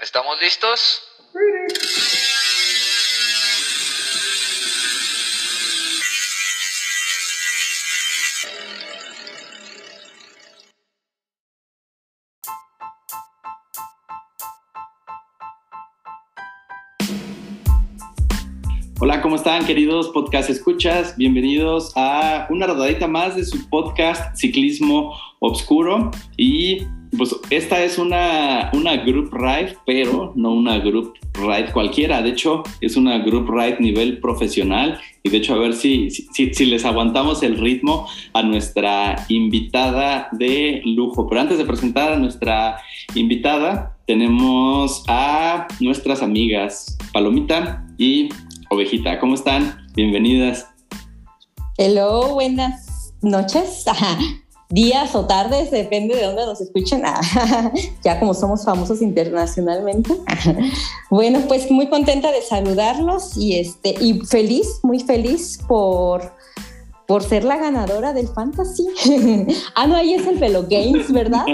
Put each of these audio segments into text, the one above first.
¿Estamos listos? Hola, ¿cómo están queridos podcast escuchas? Bienvenidos a una rodadita más de su podcast Ciclismo Obscuro y pues esta es una, una group ride, pero no una group ride cualquiera. De hecho, es una group ride nivel profesional. Y de hecho, a ver si, si, si, les aguantamos el ritmo a nuestra invitada de lujo. Pero antes de presentar a nuestra invitada, tenemos a nuestras amigas Palomita y Ovejita. ¿Cómo están? Bienvenidas. Hello, buenas noches días o tardes, depende de dónde nos escuchen, ah, ya como somos famosos internacionalmente. bueno, pues muy contenta de saludarlos y, este, y feliz, muy feliz por, por ser la ganadora del Fantasy. ah, no, ahí es el Velo Games, ¿verdad?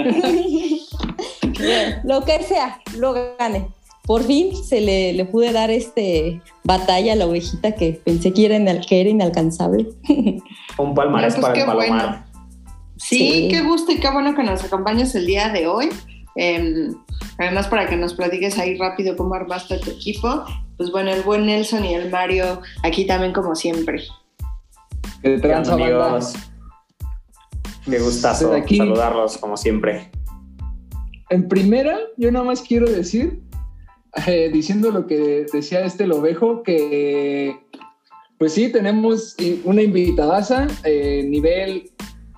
lo que sea, lo gane. Por fin se le, le, pude dar este batalla a la ovejita que pensé que era, que era inalcanzable. Un palmarés pues para el palomar. Sí, qué gusto y qué bueno que nos acompañes el día de hoy. Em, además, para que nos platiques ahí rápido cómo armaste tu equipo. Pues bueno, el buen Nelson y el Mario aquí también como siempre. ¿Qué tal, amigos? Me gustazo saludarlos como siempre. En primera, yo nada más quiero decir, eh, diciendo lo que decía este Lovejo, que pues sí, tenemos una invitadaza, eh, nivel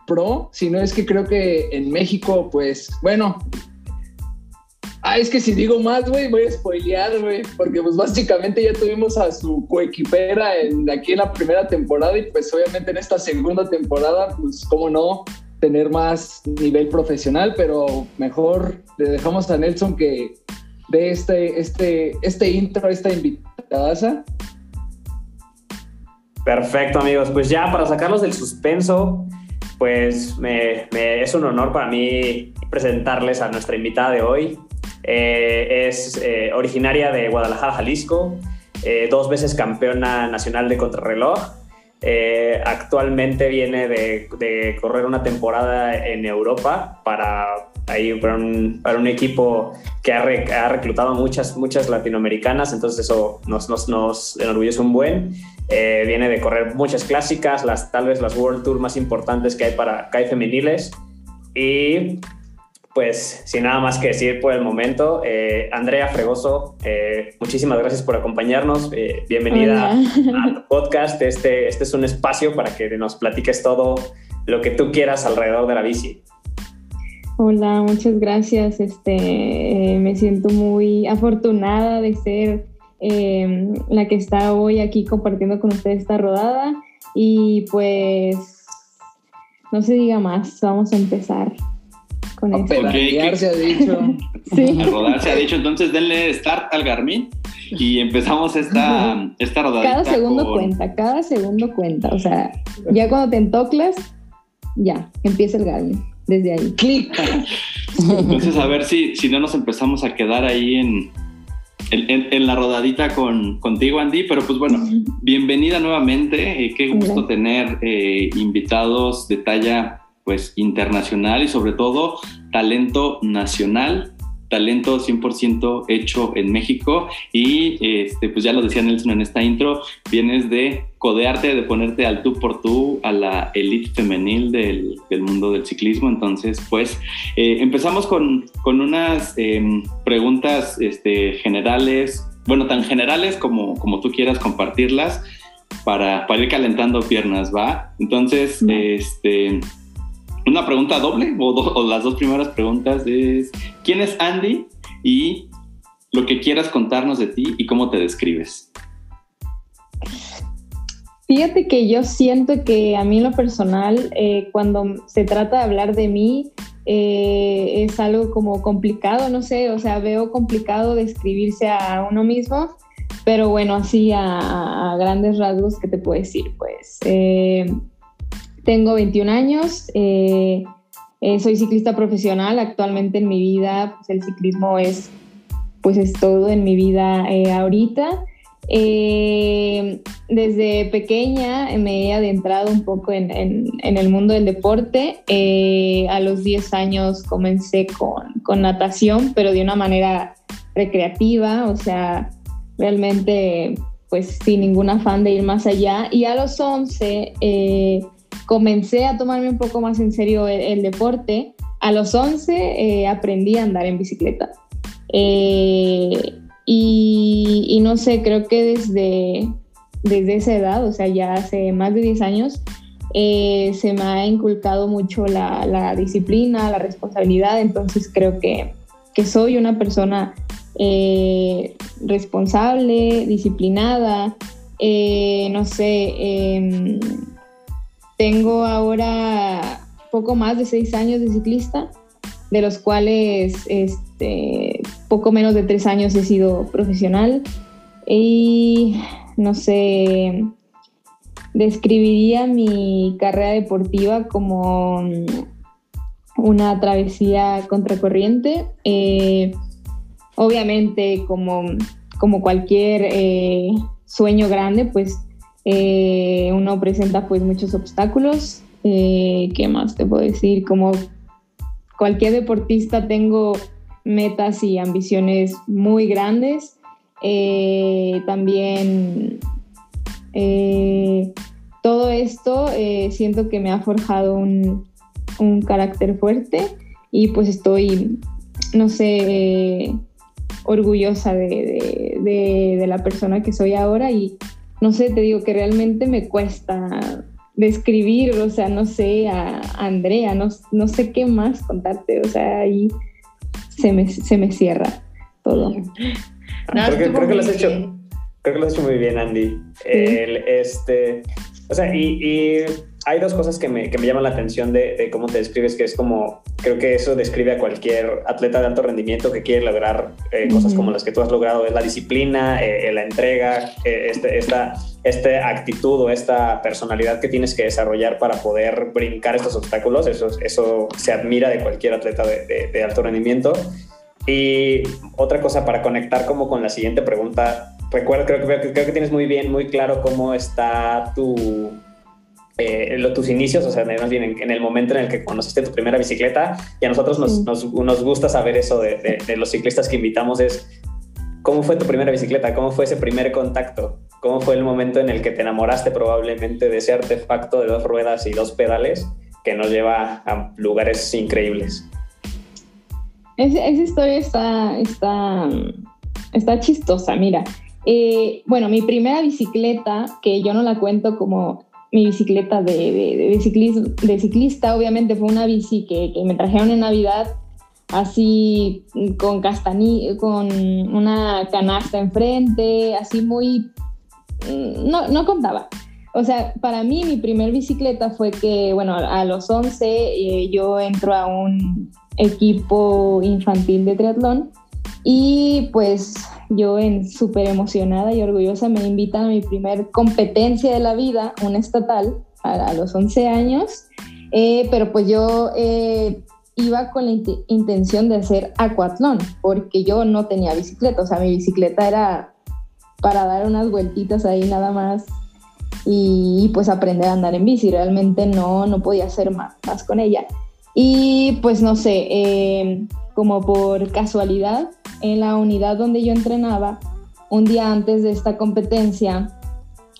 pro, sino es que creo que en México, pues, bueno. Ah, es que si digo más, güey, voy a spoilear, güey, porque pues básicamente ya tuvimos a su coequipera en, aquí en la primera temporada y pues obviamente en esta segunda temporada, pues cómo no, tener más nivel profesional, pero mejor le dejamos a Nelson que de este, este, este intro, esta invitada. Perfecto, amigos. Pues ya para sacarlos del suspenso, pues es un honor para mí presentarles a nuestra invitada de hoy. Eh, es eh, originaria de Guadalajara, Jalisco, eh, dos veces campeona nacional de contrarreloj. actualmente viene de, correr una temporada en Europa para, ahí, para, un, para un equipo que ha, ha, reclutado muchas, muchas latinoamericanas, entonces eso nos, nos, nos enorgullece un buen. Eh, viene de correr muchas clásicas, las, tal vez las World Tour más importantes que hay para que hay femeniles. Y pues sin nada más que decir por el momento, eh, Andrea Fregoso, eh, muchísimas gracias por acompañarnos. bienvenida a tu podcast. Este, este es un espacio para que nos platiques todo lo que tú quieras alrededor de la bici. Hola, muchas gracias. Este, me siento muy afortunada de ser Em, la que está hoy aquí compartiendo con ustedes esta rodada. Y pues, no se diga más, vamos a empezar con esto. se ha dicho. sí. A rodar se ha dicho, entonces denle start al Garmin y empezamos esta, esta rodada. Cada segundo cuenta, cada segundo cuenta. O sea, ya cuando te entoclas, ya, empieza el Garmin. Desde ahí. Clic. Entonces, a ver si, si no nos empezamos a quedar ahí en, en, la rodadita con, contigo, Andy. Pero pues bueno, bienvenida nuevamente. Eh, qué gusto tener eh, invitados de talla pues internacional y sobre todo talento nacional talento 100% hecho en México y este, pues ya lo decía Nelson en esta intro, vienes de codearte, de ponerte al tú por tú a la elite femenil del, del mundo del ciclismo. Entonces, pues eh, empezamos con, con unas em, preguntas este, generales, bueno, tan generales como, como tú quieras compartirlas para, para ir calentando piernas, ¿va? Entonces, este una pregunta doble o, las dos primeras preguntas es ¿quién es Andy? y lo que quieras contarnos de ti y cómo te describes. Fíjate que yo siento que a mí en lo personal, eh, cuando se trata de hablar de mí, eh, es algo como complicado, no sé, o sea, veo complicado describirse a uno mismo, pero bueno, así a, grandes rasgos, ¿qué te puedo decir? Pues eh, tengo 21 años, eh, eh, soy ciclista profesional. Actualmente en mi vida pues, el ciclismo es pues es todo en mi vida ahorita. Eh, desde pequeña me he adentrado un poco en, el mundo del deporte. A los 10 años comencé con, natación, pero de una manera recreativa, o sea, realmente pues sin ningún afán de ir más allá. Y a los 11 eh, comencé a tomarme un poco más en serio el, deporte. A los 11 aprendí a andar en bicicleta. Y, no sé, creo que desde, desde esa edad, o sea, ya hace más de 10 años, eh, se me ha inculcado mucho la, disciplina, la responsabilidad, entonces creo que, soy una persona eh, responsable, disciplinada, eh, no sé, em, tengo ahora poco más de 6 años de ciclista, de los cuales este, poco menos de tres años he sido profesional y no sé, describiría mi carrera deportiva como una travesía contracorriente. Eh, obviamente, como, como cualquier eh, sueño grande, pues eh, uno presenta pues muchos obstáculos. ¿Qué más te puedo decir? Como cualquier deportista tengo metas y ambiciones muy grandes. Eh, también eh, todo esto eh, siento que me ha forjado un, carácter fuerte y pues estoy, no sé, orgullosa de, la persona que soy ahora y no sé, te digo que realmente me cuesta describir, o sea, no sé, a Andrea, no, no sé qué más contarte, o sea, ahí se me, se me cierra todo. creo, que, lo has hecho, creo que lo has hecho muy bien, Andy. este, o sea, y, hay dos cosas que me, que me llaman la atención de, cómo te describes, que es como, creo que eso describe a cualquier atleta de alto rendimiento que quiere lograr eh, cosas como las que tú has logrado, es la disciplina, eh, la entrega, eh, este, esta, esta actitud o esta personalidad que tienes que desarrollar para poder brincar estos obstáculos, eso, eso se admira de cualquier atleta de, de alto rendimiento. Y otra cosa para conectar como con la siguiente pregunta, recuerdo, creo, creo, creo que tienes muy bien, muy claro cómo está tu, eh, tus inicios, o sea, más bien en, el momento en el que conociste tu primera bicicleta, y a nosotros nos, nos, gusta saber eso de, de, los ciclistas que invitamos, es cómo fue tu primera bicicleta, cómo fue ese primer contacto, cómo fue el momento en el que te enamoraste probablemente de ese artefacto de dos ruedas y dos pedales que nos lleva a lugares increíbles. esa historia está, está, está chistosa, mira. Eh, bueno, mi primera bicicleta, que yo no la cuento como mi bicicleta de, de, de, ciclista, obviamente fue una bici que, me trajeron en Navidad, así con castañi, con una canasta enfrente, así muy... Mm, no, no contaba. O sea, para mí mi primer bicicleta fue que, bueno, a los 11 eh, yo entro a un equipo infantil de triatlón y pues yo en súper emocionada y orgullosa me invitan a mi primer competencia de la vida, una estatal, a, los 11 años, eh, pero pues yo eh, iba con la intención de hacer acuatlón, porque yo no tenía bicicleta, o sea, mi bicicleta era para dar unas vueltitas ahí nada más y pues aprender a andar en bici, realmente no, no podía hacer más, más con ella. Y pues no sé, eh, como por casualidad, en la unidad donde yo entrenaba, un día antes de esta competencia,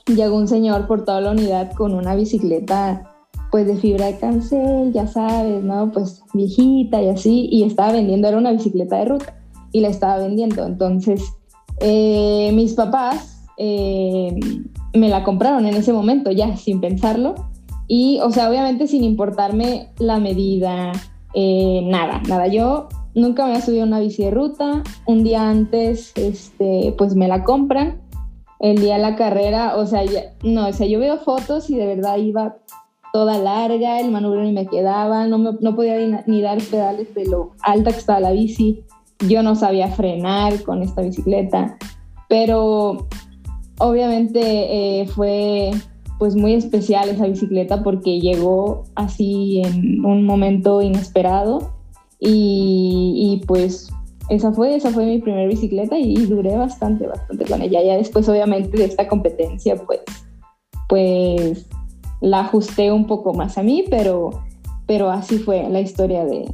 llegó un señor por toda la unidad con una bicicleta pues de fibra de cancel, ya sabes, ¿no? Pues viejita y así, y estaba vendiendo, era una bicicleta de ruta, y la estaba vendiendo. Entonces, eh, mis papás eh, me la compraron en ese momento, ya sin pensarlo, y, o sea, obviamente sin importarme la medida, eh, nada, nada. Yo nunca me había subido una bici de ruta. Un día antes, este, pues me la compran. El día de la carrera, o sea, no, o sea, yo veo fotos y de verdad iba toda larga, el manubrio ni me quedaba, no, no podía ni, dar pedales de lo alta que estaba la bici. Yo no sabía frenar con esta bicicleta, pero obviamente eh, fue pues muy especial esa bicicleta porque llegó así en un momento inesperado y, pues esa fue, esa fue mi primera bicicleta y, duré bastante, bastante con ella. Ya después, obviamente, de esta competencia, pues, pues la ajusté un poco más a mí, pero, pero así fue la historia de,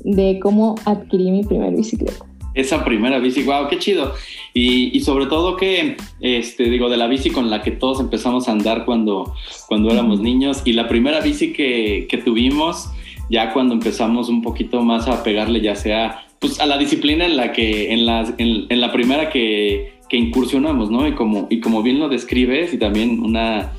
de cómo adquirí mi primera bicicleta. Esa primera bici, wow, qué chido. Y, y, sobre todo que, este, digo, de la bici con la que todos empezamos a andar cuando, cuando éramos niños y la primera bici que, que tuvimos, ya cuando empezamos un poquito más a pegarle, ya sea pues, a la disciplina en la que, en la, en, la primera que, que, incursionamos, ¿no? Y como, y como bien lo describes, y también una,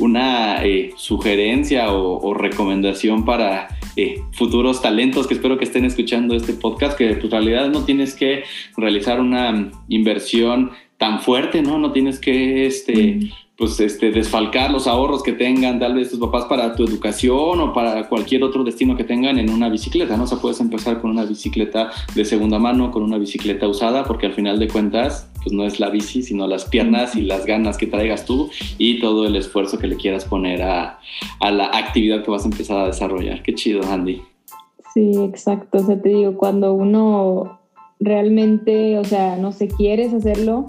una eh, sugerencia o, recomendación para eh, futuros talentos que espero que estén escuchando este podcast, que pues, en realidad no tienes que realizar una inversión tan fuerte, ¿no? No tienes que este, pues este, desfalcar los ahorros que tengan tal vez tus papás para tu educación o para cualquier otro destino que tengan en una bicicleta, ¿no? O sea, puedes empezar con una bicicleta de segunda mano, con una bicicleta usada, porque al final de cuentas, pues no es la bici, sino las piernas y las ganas que traigas tú y todo el esfuerzo que le quieras poner a, a la actividad que vas a empezar a desarrollar. Qué chido, Andy. Sí, exacto. O sea, te digo, cuando uno realmente, o sea, no se quieres hacerlo,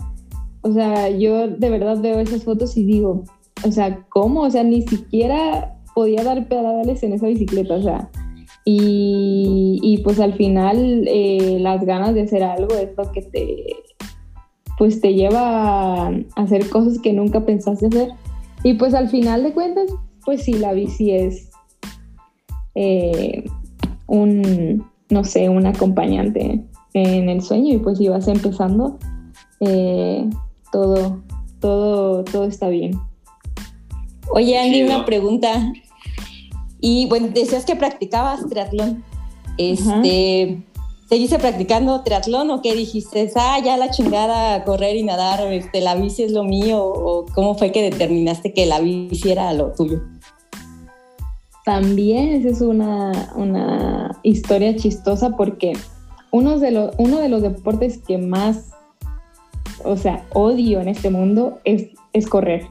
o sea, yo de verdad veo esas fotos y digo, o sea, ¿cómo? O sea, ni siquiera podía dar pedales en esa bicicleta, o sea. Y, pues al final eh, las ganas de hacer algo es lo que te, pues te lleva a hacer cosas que nunca pensaste hacer. Y pues al final de cuentas, pues sí, la bici es eh, un, no sé, un acompañante en el sueño y pues si vas empezando, eh, todo, todo, todo está bien. Oye, Andy, una pregunta. Y bueno, decías que practicabas triatlón. Este, ¿Seguiste practicando triatlón o qué dijiste? Ah, ya la chingada, correr y nadar, este, la bici es lo mío. ¿O cómo fue que determinaste que la bici era lo tuyo? También esa es una, una historia chistosa porque uno de, los, uno de los deportes que más o sea, odio en este mundo es, es correr.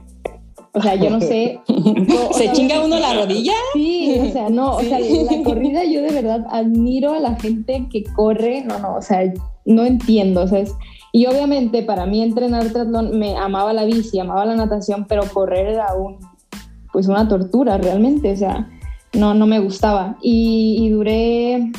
O sea, yo no sé. ¿Se chinga uno la rodilla? Sí, o sea, no, o sea, la corrida yo de verdad admiro a la gente que corre, no, no, o sea, no entiendo, o sea, y obviamente para mí entrenar triatlón me amaba la bici, amaba la natación, pero correr era un, pues una tortura realmente, o sea, no, no me gustaba. Y, duré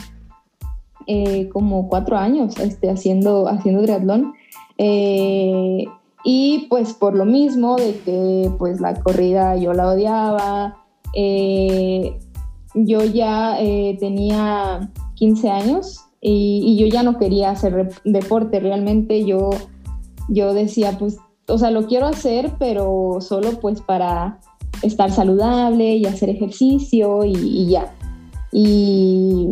eh, como cuatro años este, haciendo, haciendo triatlón eh, y pues por lo mismo de que pues la corrida yo la odiaba, eh, yo ya eh, tenía 15 años y, yo ya no quería hacer deporte, realmente yo, yo decía pues, o sea, lo quiero hacer, pero solo pues para estar saludable y hacer ejercicio y, y ya. Y,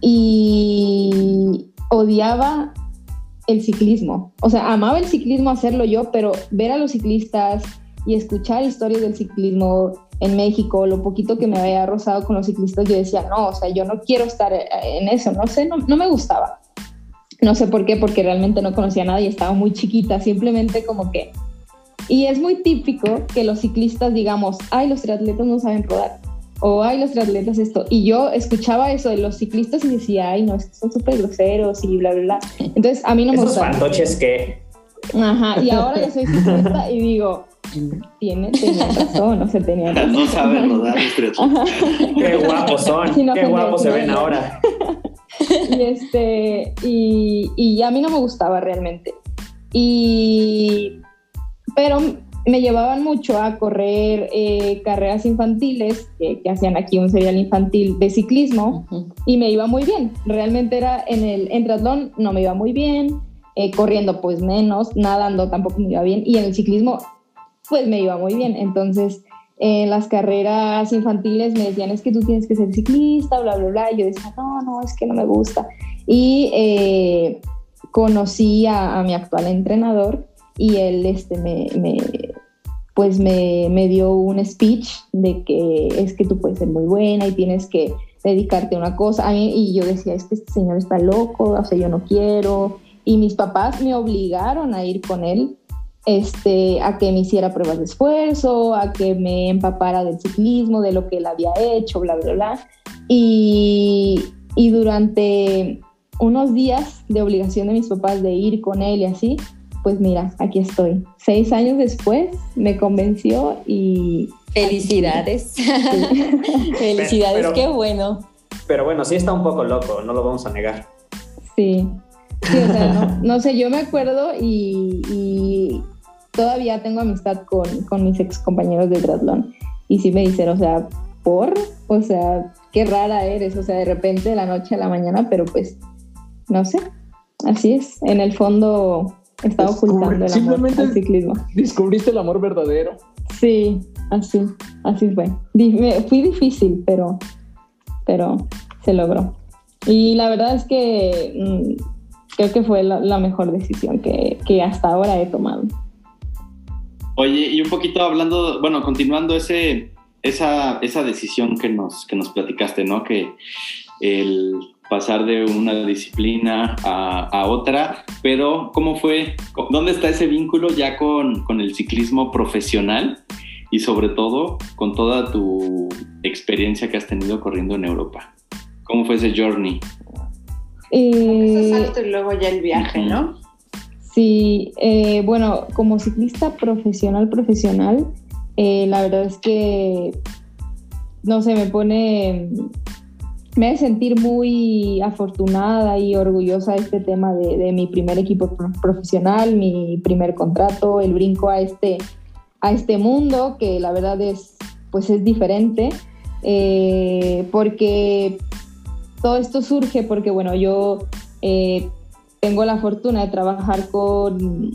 y odiaba el ciclismo. O sea, amaba el ciclismo hacerlo yo, pero ver a los ciclistas y escuchar historias del ciclismo en México, lo poquito que me había rozado con los ciclistas, yo decía, no, o sea, yo no quiero estar en eso, no sé, no, me gustaba. No sé por qué, porque realmente no conocía nada y estaba muy chiquita, simplemente como que... Y es muy típico que los ciclistas digamos, ay, los triatletas no saben rodar o ay, los atletas esto. Y yo escuchaba eso de los ciclistas y decía, ay, no, es que son súper groseros y bla, bla, bla. Entonces, a mí no me gusta. ¿Esos fantoches que Ajá, y ahora yo soy ciclista y digo, tiene, tenía razón, no se tenía razón. No saben rodar Qué guapos son, qué guapos se ven ahora. y este, y, y a mí no me gustaba realmente. Y, pero me llevaban mucho a correr eh, carreras infantiles que, hacían aquí un serial infantil de ciclismo y me iba muy bien. Realmente era en el en triatlón no me iba muy bien, eh, corriendo pues menos, nadando tampoco me iba bien y en el ciclismo pues me iba muy bien. Entonces en las carreras infantiles me decían es que tú tienes que ser ciclista, bla, bla, bla. Y yo decía, no, no, es que no me gusta. Y eh, conocí a, a mi actual entrenador y él este, me, me pues me, me, dio un speech de que es que tú puedes ser muy buena y tienes que dedicarte a una cosa. y yo decía, es que este señor está loco, o sea, yo no quiero. Y mis papás me obligaron a ir con él este, a que me hiciera pruebas de esfuerzo, a que me empapara del ciclismo, de lo que él había hecho, bla, bla, bla. Y, y durante unos días de obligación de mis papás de ir con él y así, pues mira, aquí estoy. Seis años después me convenció y... Felicidades. Felicidades, qué bueno. Pero bueno, sí está un poco loco, no lo vamos a negar. Sí, sí o sea, no, sé, yo me acuerdo y, todavía tengo amistad con, con mis ex compañeros de triatlón y sí me dicen, o sea, por, o sea, qué rara eres, o sea, de repente de la noche a la mañana, pero pues, no sé, así es, en el fondo estaba ocultando el amor al ciclismo. Descubriste el amor verdadero. Sí, así, así fue. Fui difícil, pero, pero se logró. Y la verdad es que mm, creo que fue la, mejor decisión que, que, hasta ahora he tomado. Oye, y un poquito hablando, bueno, continuando ese, esa, esa decisión que nos, que nos platicaste, ¿no? Que el pasar de una disciplina a, otra, pero ¿cómo fue? ¿Dónde está ese vínculo ya con, con, el ciclismo profesional y sobre todo con toda tu experiencia que has tenido corriendo en Europa? ¿Cómo fue ese journey? Eh, salto y luego ya el viaje, ¿no? Sí, eh, bueno, como ciclista profesional, profesional, eh, la verdad es que, no sé, me pone, me hace sentir muy afortunada y orgullosa de este tema de, mi primer equipo profesional, mi primer contrato, el brinco a este, a este mundo que la verdad es, pues es diferente, eh, porque todo esto surge porque, bueno, yo eh, tengo la fortuna de trabajar con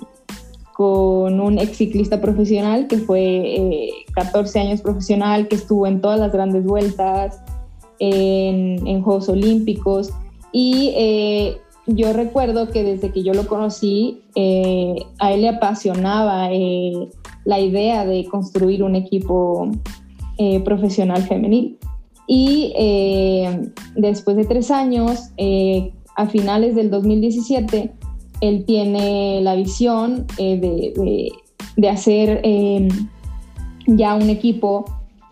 con un ex ciclista profesional que fue 14 eh, años profesional, que estuvo en todas las grandes vueltas, en, Juegos Olímpicos. Y eh, yo recuerdo que desde que yo lo conocí, eh, a él le apasionaba la idea de construir un equipo profesional femenil. Y después de tres años, a finales del 2017, él tiene la visión eh, de, hacer ya un equipo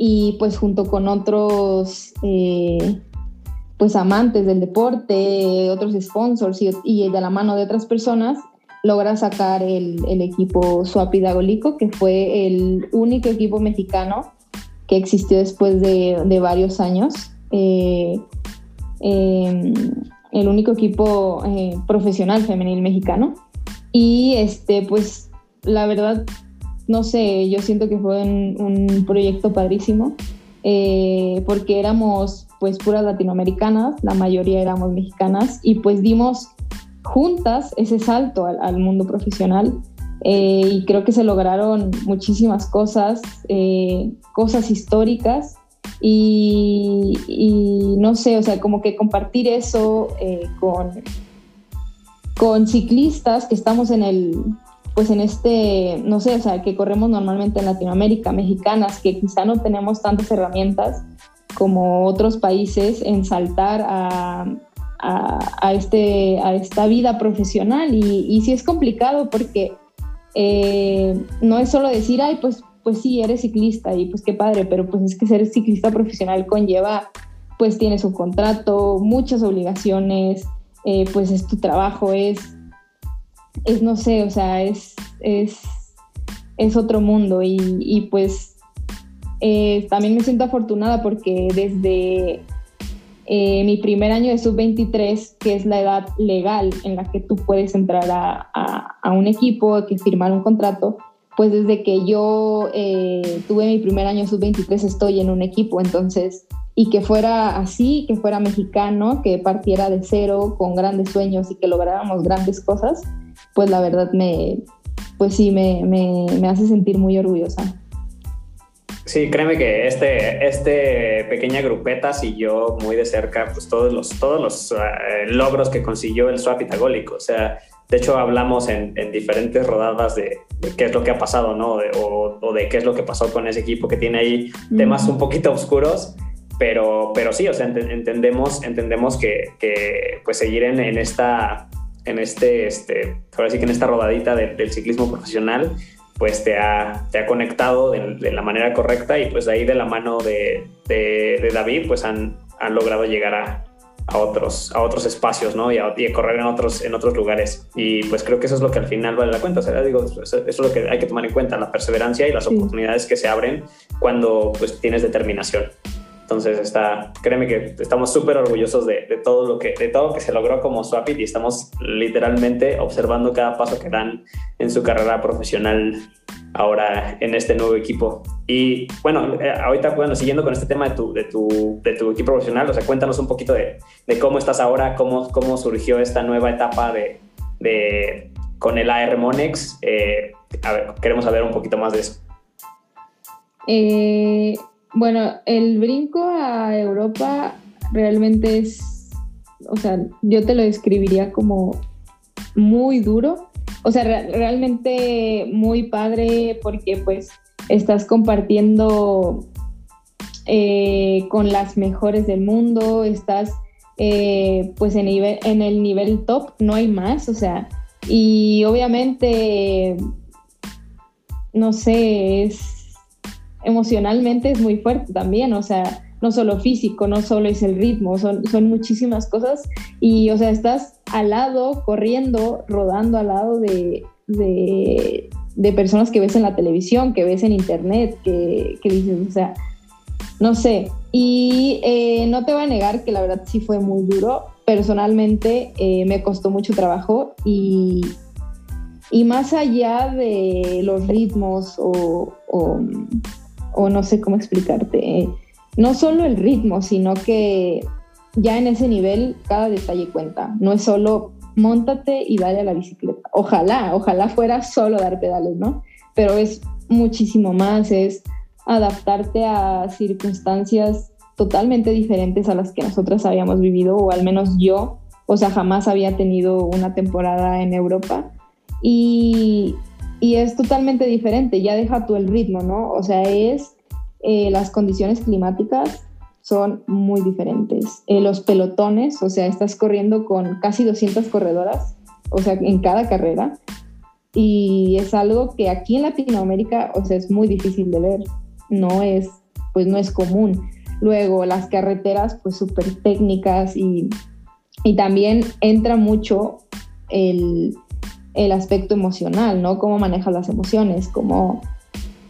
y pues junto con otros eh, pues amantes del deporte, otros sponsors y, de la mano de otras personas, logra sacar el, equipo Suapidagolico, que fue el único equipo mexicano que existió después de, varios años. Eh, em, el único equipo eh, profesional femenil mexicano. Y este, pues la verdad, no sé, yo siento que fue un, proyecto padrísimo, eh, porque éramos pues puras latinoamericanas, la mayoría éramos mexicanas, y pues dimos juntas ese salto al, mundo profesional. Eh, y creo que se lograron muchísimas cosas, cosas históricas y, no sé, o sea, como que compartir eso eh, con, con ciclistas que estamos en el, pues en este, no sé, o sea, que corremos normalmente en Latinoamérica, mexicanas, que quizá no tenemos tantas herramientas como otros países en saltar a, este, a esta vida profesional. Y, y sí es complicado porque eh, no es solo decir, ay, pues pues sí, eres ciclista y pues qué padre, pero pues es que ser ciclista profesional conlleva, pues tienes un contrato, muchas obligaciones, eh, pues es tu trabajo, es, es no sé, o sea, es, es, es otro mundo y, pues eh, también me siento afortunada porque desde eh, mi primer año de sub-23, que es la edad legal en la que tú puedes entrar a, a, a un equipo, que firmar un contrato, pues desde que yo eh, tuve mi primer año sub-23 estoy en un equipo, entonces, y que fuera así, que fuera mexicano, que partiera de cero con grandes sueños y que lográramos grandes cosas, pues la verdad me, pues sí, me, me, hace sentir muy orgullosa. Sí, créeme que este, este pequeña grupeta siguió muy de cerca pues todos los, todos los eh, logros que consiguió el swap itagólico. O sea, de hecho, hablamos en, diferentes rodadas de, qué es lo que ha pasado, ¿no? o, de qué es lo que pasó con ese equipo que tiene ahí temas un poquito oscuros, pero, pero sí, o sea, entendemos, entendemos que, pues seguir en, esta, en este, este, ahora sí que en esta rodadita del ciclismo profesional, pues te ha, te ha conectado de, la manera correcta y pues ahí de la mano de, de David, pues han, han logrado llegar a, a otros, a otros espacios, ¿no? Y a, correr en otros, en otros lugares. Y pues creo que eso es lo que al final vale la cuenta. O sea, digo, eso es lo que hay que tomar en cuenta, la perseverancia y las oportunidades que se abren cuando pues tienes determinación. Entonces está, créeme que estamos súper orgullosos de, de, todo lo que, de todo lo que se logró como Swapit y estamos literalmente observando cada paso que dan en su carrera profesional ahora en este nuevo equipo. Y bueno, eh, ahorita, bueno, siguiendo con este tema de tu, de tu, de tu equipo profesional, o sea, cuéntanos un poquito de, de, cómo estás ahora, cómo, cómo surgió esta nueva etapa de, de con el AR Monex. Eh, a ver, queremos saber un poquito más de eso. Eh, bueno, el brinco a Europa realmente es, o sea, yo te lo describiría como muy duro. O sea, realmente muy padre porque pues estás compartiendo eh, con las mejores del mundo, estás eh, pues en, en el nivel top, no hay más, o sea, y obviamente, no sé, es emocionalmente es muy fuerte también, o sea, no solo físico, no solo es el ritmo, son, son muchísimas cosas y, o sea, estás al lado, corriendo, rodando al lado de, de, personas que ves en la televisión, que ves en internet, que, que dices, o sea, no sé. Y eh, no te voy a negar que la verdad sí fue muy duro. Personalmente eh, me costó mucho trabajo y, y más allá de los ritmos o, o, o no sé cómo explicarte, no solo el ritmo, sino que ya en ese nivel cada detalle cuenta. No es solo montate y dale a la bicicleta. Ojalá, ojalá fuera solo dar pedales, ¿no? Pero es muchísimo más, es adaptarte a circunstancias totalmente diferentes a las que nosotras habíamos vivido, o al menos yo, o sea, jamás había tenido una temporada en Europa. Y, y es totalmente diferente, ya deja tú el ritmo, ¿no? O sea, es eh, las condiciones climáticas son muy diferentes. Eh, los pelotones, o sea, estás corriendo con casi 200 corredoras, o sea, en cada carrera, y es algo que aquí en Latinoamérica, o sea, es muy difícil de ver, no es, pues no es común. Luego, las carreteras, pues súper técnicas y, y, también entra mucho el, el, aspecto emocional, ¿no? Cómo manejas las emociones, cómo,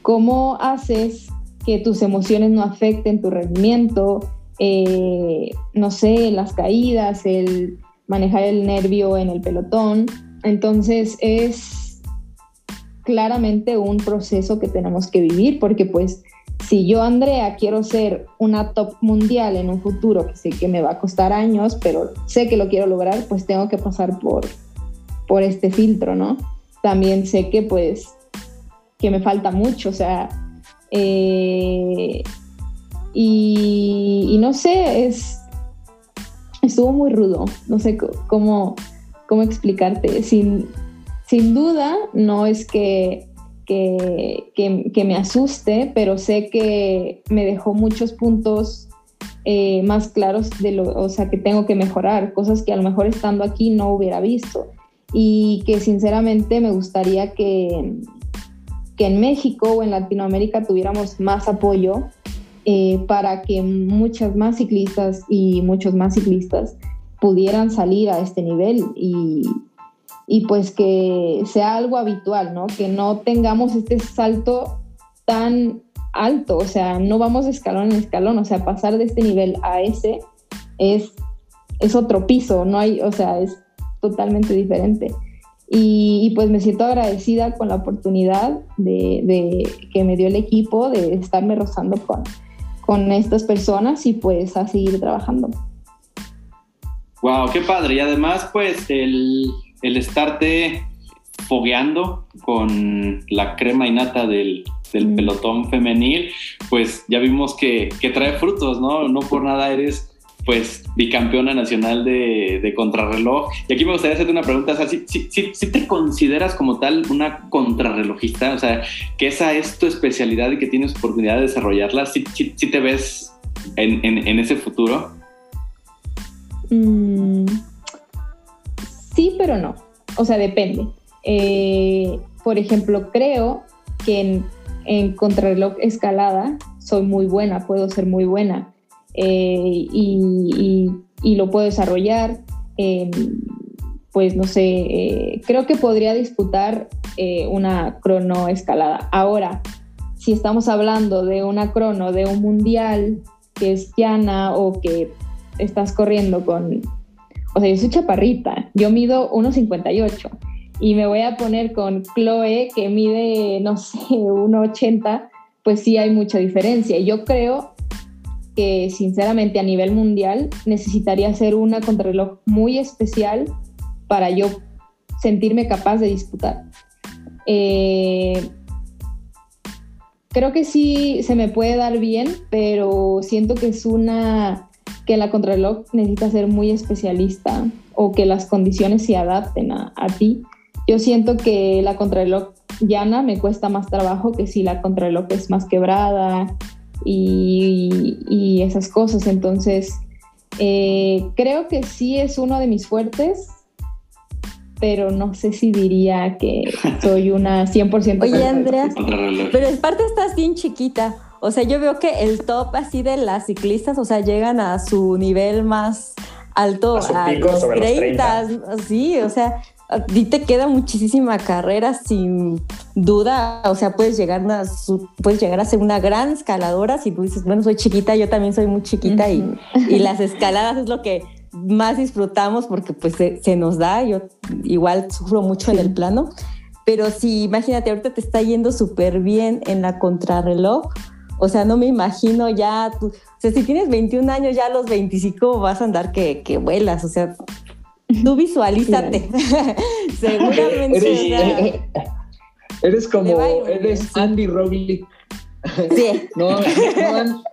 cómo haces que tus emociones no afecten tu rendimiento, eh, no sé, las caídas, el manejar el nervio en el pelotón. Entonces es claramente un proceso que tenemos que vivir porque pues si yo, Andrea, quiero ser una top mundial en un futuro, que sé que me va a costar años, pero sé que lo quiero lograr, pues tengo que pasar por, por este filtro, ¿no? También sé que pues que me falta mucho, o sea, eh, y, no sé, es, estuvo muy rudo, no sé cómo, cómo explicarte. Sin, sin duda, no es que, que, me asuste, pero sé que me dejó muchos puntos eh, más claros de lo, o sea, que tengo que mejorar, cosas que a lo mejor estando aquí no hubiera visto y que sinceramente me gustaría que, que en México o en Latinoamérica tuviéramos más apoyo eh, para que muchas más ciclistas y muchos más ciclistas pudieran salir a este nivel y, y pues que sea algo habitual, ¿no? Que no tengamos este salto tan alto, o sea, no vamos de escalón en escalón, o sea, pasar de este nivel a ese es, es otro piso, no hay, o sea, es totalmente diferente. Y, pues me siento agradecida con la oportunidad de, que me dio el equipo de estarme rozando con, con estas personas y pues a seguir trabajando. Wow, qué padre. Y además, pues el, el estarte fogueando con la crema innata del, del mm. pelotón femenil, pues ya vimos que, que, trae frutos, ¿no? No por nada eres pues bicampeona nacional de, contrarreloj. Y aquí me gustaría hacerte una pregunta, o sea, si, si, te consideras como tal una contrarrelojista, o sea, que esa es tu especialidad y que tienes oportunidad de desarrollarla, si, te ves en, en, ese futuro. Mm, sí, pero no. O sea, depende. Eh, por ejemplo, creo que en contrarreloj escalada soy muy buena, puedo ser muy buena eh, y, lo puedo desarrollar. Em, pues no sé, eh, creo que podría disputar eh, una crono escalada. Ahora, si estamos hablando de una crono de un mundial que es llana o que estás corriendo con, o sea, yo soy chaparrita, yo mido 1,58 y me voy a poner con Chloe que mide, no sé, 1,80, pues sí hay mucha diferencia. Yo creo que sinceramente a nivel mundial necesitaría hacer una contrarreloj muy especial para yo sentirme capaz de disputar. Eh, creo que sí se me puede dar bien, pero siento que es una que la contrarreloj necesita ser muy especialista o que las condiciones se adapten a, ti. Yo siento que la contrarreloj llana me cuesta más trabajo que si la contrarreloj es más quebrada y, esas cosas. Entonces, eh, creo que sí es uno de mis fuertes, pero no sé si diría que soy una 100% Oye, Andrea, pero es parte estás bien chiquita. O sea, yo veo que el top así de las ciclistas, o sea, llegan a su nivel más alto a, los, 30, Sí, o sea, a ti te queda muchísima carrera sin duda. O sea, puedes llegar a, puedes llegar a ser una gran escaladora si tú dices, bueno, soy chiquita, yo también soy muy chiquita y, y las escaladas es lo que más disfrutamos porque pues se, nos da, yo igual sufro mucho en el plano, pero si imagínate, ahorita te está yendo súper bien en la contrarreloj, o sea, no me imagino ya, o sea, si tienes 21 años, ya a los 25 vas a andar que, que vuelas, o sea, tú visualízate, seguramente. Eres, como, eres Andy Roglic. Sí. no, no,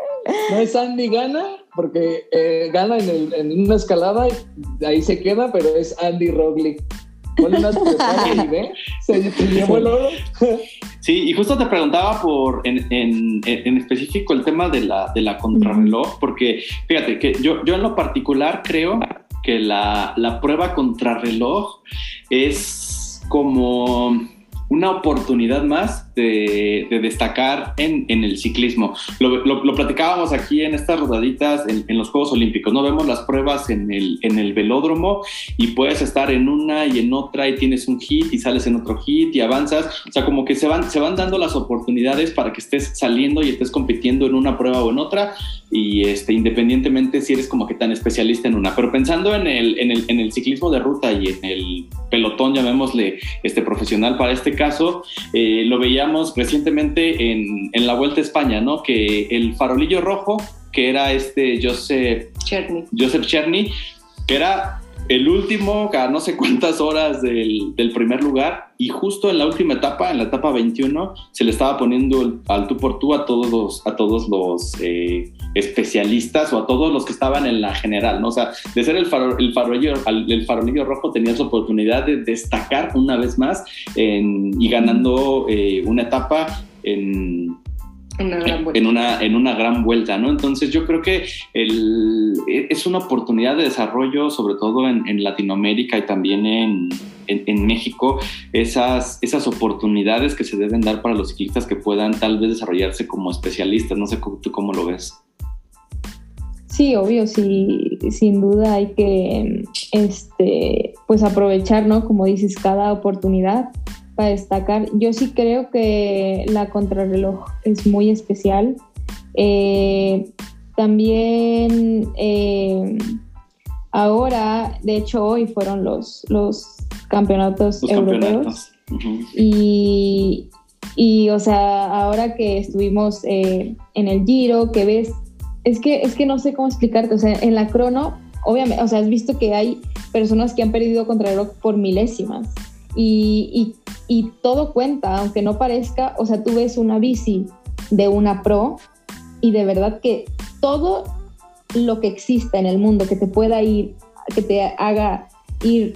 no es Andy Gana, porque eh, gana en, una escalada, ahí se queda, pero es Andy Roglic. se, llevó el oro. Sí, y justo te preguntaba por en, específico el tema de la, de la contrarreloj, porque fíjate que yo, yo en lo particular creo que la, la prueba contrarreloj es como una oportunidad más de, destacar en, el ciclismo. Lo, platicábamos aquí en estas rodaditas en, los Juegos Olímpicos, ¿no? Vemos las pruebas en el, en el velódromo y puedes estar en una y en otra y tienes un hit y sales en otro hit y avanzas. O sea, como que se van, se van dando las oportunidades para que estés saliendo y estés compitiendo en una prueba o en otra y este, independientemente si eres como que tan especialista en una. Pero pensando en el, en el, en el ciclismo de ruta y en el pelotón, llamémosle este profesional para este caso, eh, lo veíamos recientemente en, en, la Vuelta a España, ¿no? Que el farolillo rojo, que era este Joseph Cherny, Joseph Cherny que era el último a no sé cuántas horas del, del, primer lugar y justo en la última etapa, en la etapa 21, se le estaba poniendo al tú por tú a todos los, a todos los eh, especialistas o a todos los que estaban en la general, ¿no? O sea, de ser el, el, farolillo, el farolillo rojo tenías oportunidad de destacar una vez más y ganando eh, una etapa en, en una, en una gran vuelta, ¿no? Entonces yo creo que el, es una oportunidad de desarrollo, sobre todo en, Latinoamérica y también en, en, México, esas, esas oportunidades que se deben dar para los ciclistas que puedan tal vez desarrollarse como especialistas. No sé tú cómo lo ves. Sí, obvio, sí, sin duda hay que este, pues aprovechar, ¿no? Como dices, cada oportunidad para destacar. Yo sí creo que la contrarreloj es muy especial. Eh, también eh, ahora, de hecho hoy fueron los, los campeonatos europeos. y, y, o sea, ahora que estuvimos eh, en el Giro, que ves, es que, es que no sé cómo explicarte, o sea, en la crono, obviamente, o sea, has visto que hay personas que han perdido contrarreloj por milésimas y, todo cuenta, aunque no parezca, o sea, tú ves una bici de una pro y de verdad que todo lo que exista en el mundo que te pueda ir, que te haga ir,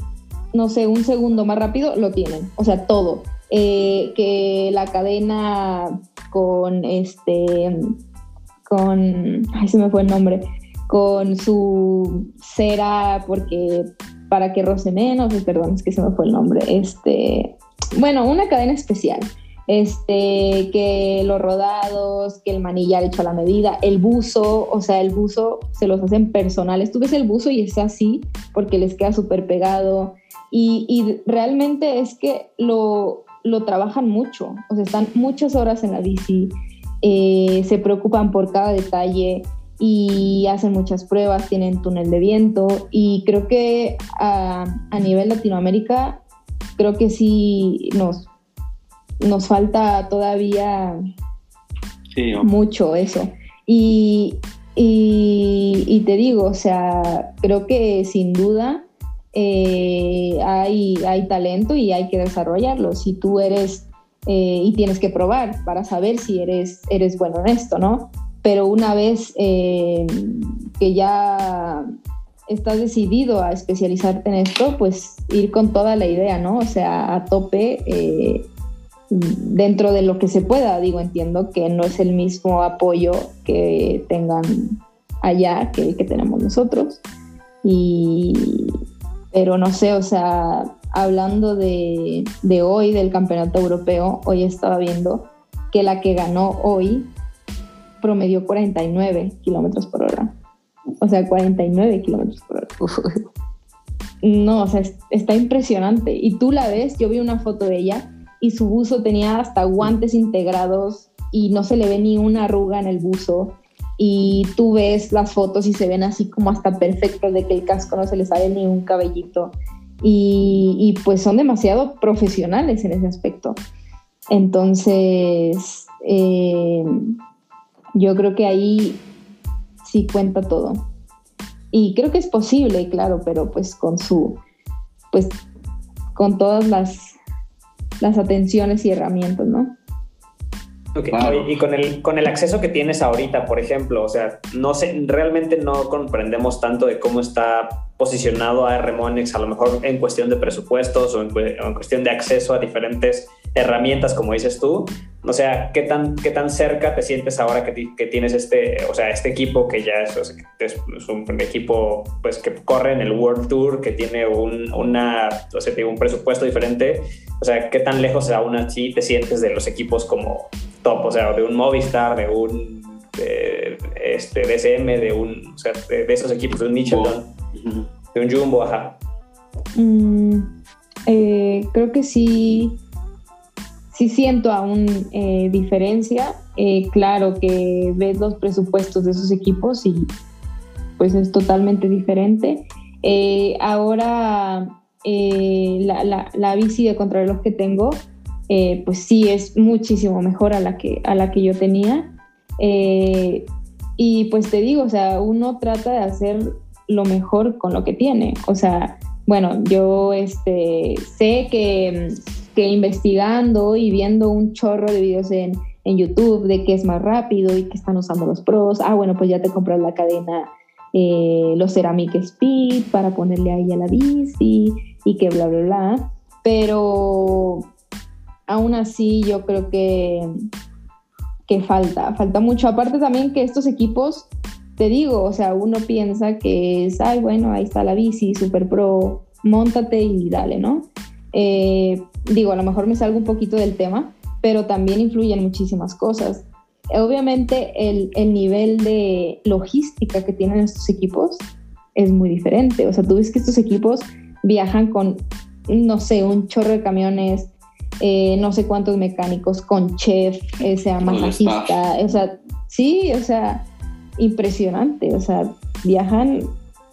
no sé, un segundo más rápido, lo tienen, o sea, todo. Eh, que la cadena con este, con, ay, se me fue el nombre, con su cera porque para que roce menos, perdón, es que se me fue el nombre, este, bueno, una cadena especial este, que los rodados, que el manillar hecho a la medida, el buzo, o sea, el buzo se los hacen personales. Tú ves el buzo y es así porque les queda súper pegado. Y, realmente es que lo, lo, trabajan mucho, o sea, están muchas horas en la bici, eh, se preocupan por cada detalle y hacen muchas pruebas, tienen túnel de viento y creo que a, a nivel Latinoamérica, creo que sí nos nos falta todavía mucho eso. Y, y, te digo, o sea, creo que sin duda eh, hay, hay talento y hay que desarrollarlo. Si tú eres, eh, y tienes que probar para saber si eres, eres bueno en esto, ¿no? Pero una vez eh, que ya estás decidido a especializarte en esto, pues ir con toda la idea, ¿no? O sea, a tope dentro de lo que se pueda, digo, entiendo que no es el mismo apoyo que tengan allá que el que tenemos nosotros. Y, pero no sé, o sea, hablando de, de hoy, del campeonato europeo, hoy estaba viendo que la que ganó hoy promedió 49 kilómetros por hora. O sea, 49 kilómetros por hora. No, o sea, está impresionante. Y tú la ves, yo vi una foto de ella y su buzo tenía hasta guantes integrados y no se le ve ni una arruga en el buzo y tú ves las fotos y se ven así como hasta perfectos de que el casco no se le sale ni un cabellito y, pues son demasiado profesionales en ese aspecto. Entonces, eh, yo creo que ahí sí cuenta todo. Y creo que es posible, claro, pero pues con su, pues con todas las las atenciones y herramientas, ¿no? Okay. Y con el, con el acceso que tienes ahorita, por ejemplo, o sea, no sé, realmente no comprendemos tanto de cómo está posicionado a Remonex, a lo mejor en cuestión de presupuestos o en, en, cuestión de acceso a diferentes herramientas, como dices tú. O sea, ¿qué tan, qué tan cerca te sientes ahora que, que tienes este, o sea, este equipo que ya es, es, un equipo pues, que corre en el World Tour, que tiene un, una, o sea, un presupuesto diferente? O sea, ¿qué tan lejos aún así te sientes de los equipos como top, o sea, de un Movistar, de un de, este, DSM, de un, o sea, de, esos equipos, de un Michelin, de un Jumbo, ajá. Mm, eh, creo que sí, sí siento aún eh, diferencia. Eh, claro que ves los presupuestos de esos equipos y pues es totalmente diferente. ahora la, la, la, bici de contrarreloj que tengo pues sí es muchísimo mejor a la que, a la que yo tenía. Y pues te digo, o sea, uno trata de hacer lo mejor con lo que tiene. O sea, bueno, yo este, sé que, que investigando y viendo un chorro de videos en, en YouTube de que es más rápido y que están usando los pros, ah, bueno, pues ya te compras la cadena, eh, los Ceramic Speed para ponerle ahí a la bici y que bla, bla, bla. Pero aún así yo creo que, que falta, falta mucho. Aparte también que estos equipos, te digo, o sea, uno piensa que es, ay, bueno, ahí está la bici, super pro, montate y dale, ¿no? Eh, digo, a lo mejor me salgo un poquito del tema, pero también influyen muchísimas cosas. Obviamente el, el nivel de logística que tienen estos equipos es muy diferente. O sea, tú ves que estos equipos viajan con, no sé, un chorro de camiones, eh, no sé cuántos mecánicos con chef, eh, sea masajista, o sea, sí, o sea, impresionante, o sea, viajan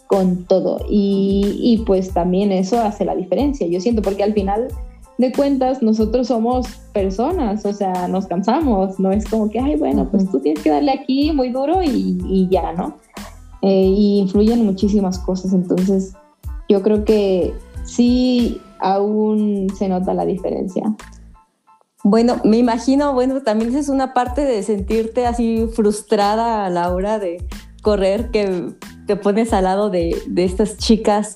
con todo y, y, pues también eso hace la diferencia, yo siento, porque al final de cuentas nosotros somos personas, o sea, nos cansamos, no es como que, ay, bueno, pues tú tienes que darle aquí muy duro y, y ya, ¿no? Eh, y influyen muchísimas cosas, entonces yo creo que sí aún se nota la diferencia. Bueno, me imagino, bueno, también es una parte de sentirte así frustrada a la hora de correr, que te pones al lado de, estas chicas.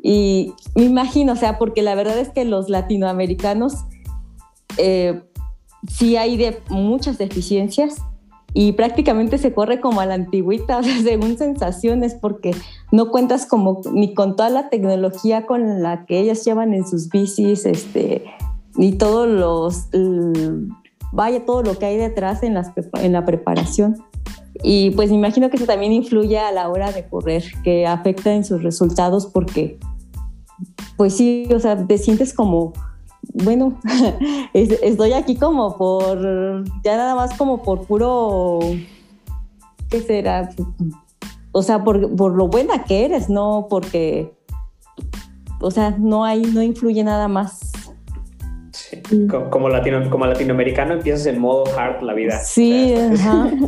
Y me imagino, o sea, porque la verdad es que los latinoamericanos eh, sí hay de muchas deficiencias y prácticamente se corre como a la antigüita, según sensaciones, porque no cuentas como ni con toda la tecnología con la que ellas llevan en sus bicis, este, y todos los, vaya, todo lo que hay detrás en, las, en la preparación. Y pues me imagino que eso también influye a la hora de correr, que afecta en sus resultados porque, pues sí, o sea, te sientes como, bueno, estoy aquí como por, ya nada más como por puro, ¿qué será? O sea, por, por lo buena que eres, no porque, o sea, no hay, no influye nada más como, latino, como latinoamericano empiezas en modo hard la vida. Sí,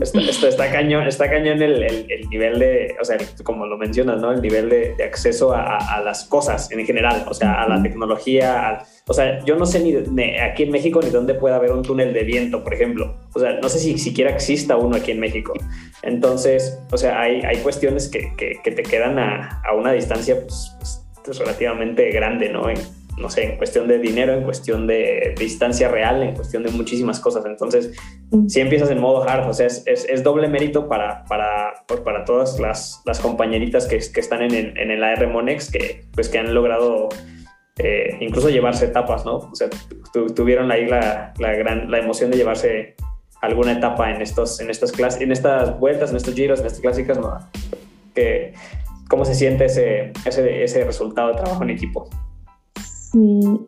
esto, está cañón, está cañón el, el, nivel de, o sea, como lo mencionas, ¿no? El nivel de, acceso a, a, las cosas en general, o sea, a la tecnología, o sea, yo no sé ni, aquí en México ni dónde puede haber un túnel de viento, por ejemplo. O sea, no sé si siquiera exista uno aquí en México. Entonces, o sea, hay, hay cuestiones que, que, que te quedan a, a una distancia pues, pues, relativamente grande, ¿no? No sé, en cuestión de dinero, en cuestión de, distancia real, en cuestión de muchísimas cosas. Entonces, mm. si empiezas en modo hard, o sea, es, es, doble mérito para, para, pues, para todas las, las compañeritas que, que, están en, en, el AR Monex, que, pues, que han logrado eh, incluso llevarse etapas, ¿no? O sea, tuvieron ahí la, la, gran, la emoción de llevarse alguna etapa en, estos, en, estas clases, en estas vueltas, en estos giros, en estas clásicas, ¿no? Que, ¿Cómo se siente ese, ese, ese resultado de trabajo en equipo?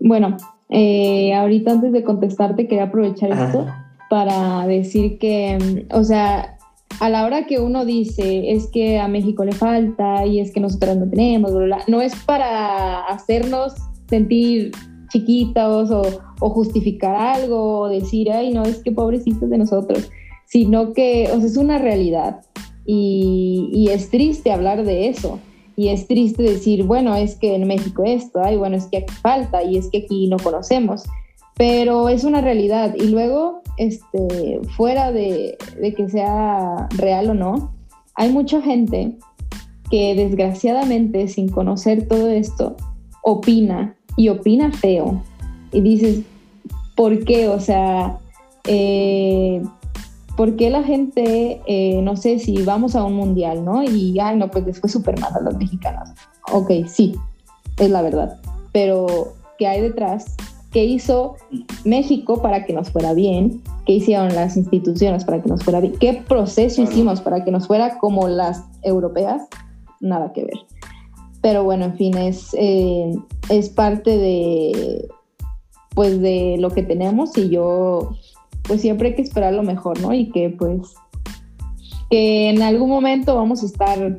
Bueno, eh, ahorita antes de contestarte quería aprovechar esto para decir que, o sea, a la hora que uno dice es que a México le falta y es que nosotros no tenemos, no es para hacernos sentir chiquitos o, justificar algo o decir, ay, no, es que pobrecitos de nosotros, sino que, o sea, es una realidad y, y es triste hablar de eso y es triste decir, bueno, es que en México esto, ay, bueno, es que aquí falta y es que aquí no conocemos, pero es una realidad. Y luego, este, fuera de, de que sea real o no, hay mucha gente que desgraciadamente sin conocer todo esto opina y opina feo. Y dices, ¿por qué? O sea, eh, ¿por qué la gente, eh, no sé, si vamos a un mundial, ¿no? Y, ay, no, pues les fue súper mal a los mexicanos. Ok, sí, es la verdad. Pero, ¿qué hay detrás? ¿Qué hizo México para que nos fuera bien? ¿Qué hicieron las instituciones para que nos fuera bien? ¿Qué proceso hicimos para que nos fuera como las europeas? Nada que ver. Pero bueno, en fin, es, eh, es parte de, pues, de lo que tenemos y yo pues siempre hay que esperar lo mejor, ¿no? Y que pues que en algún momento vamos a estar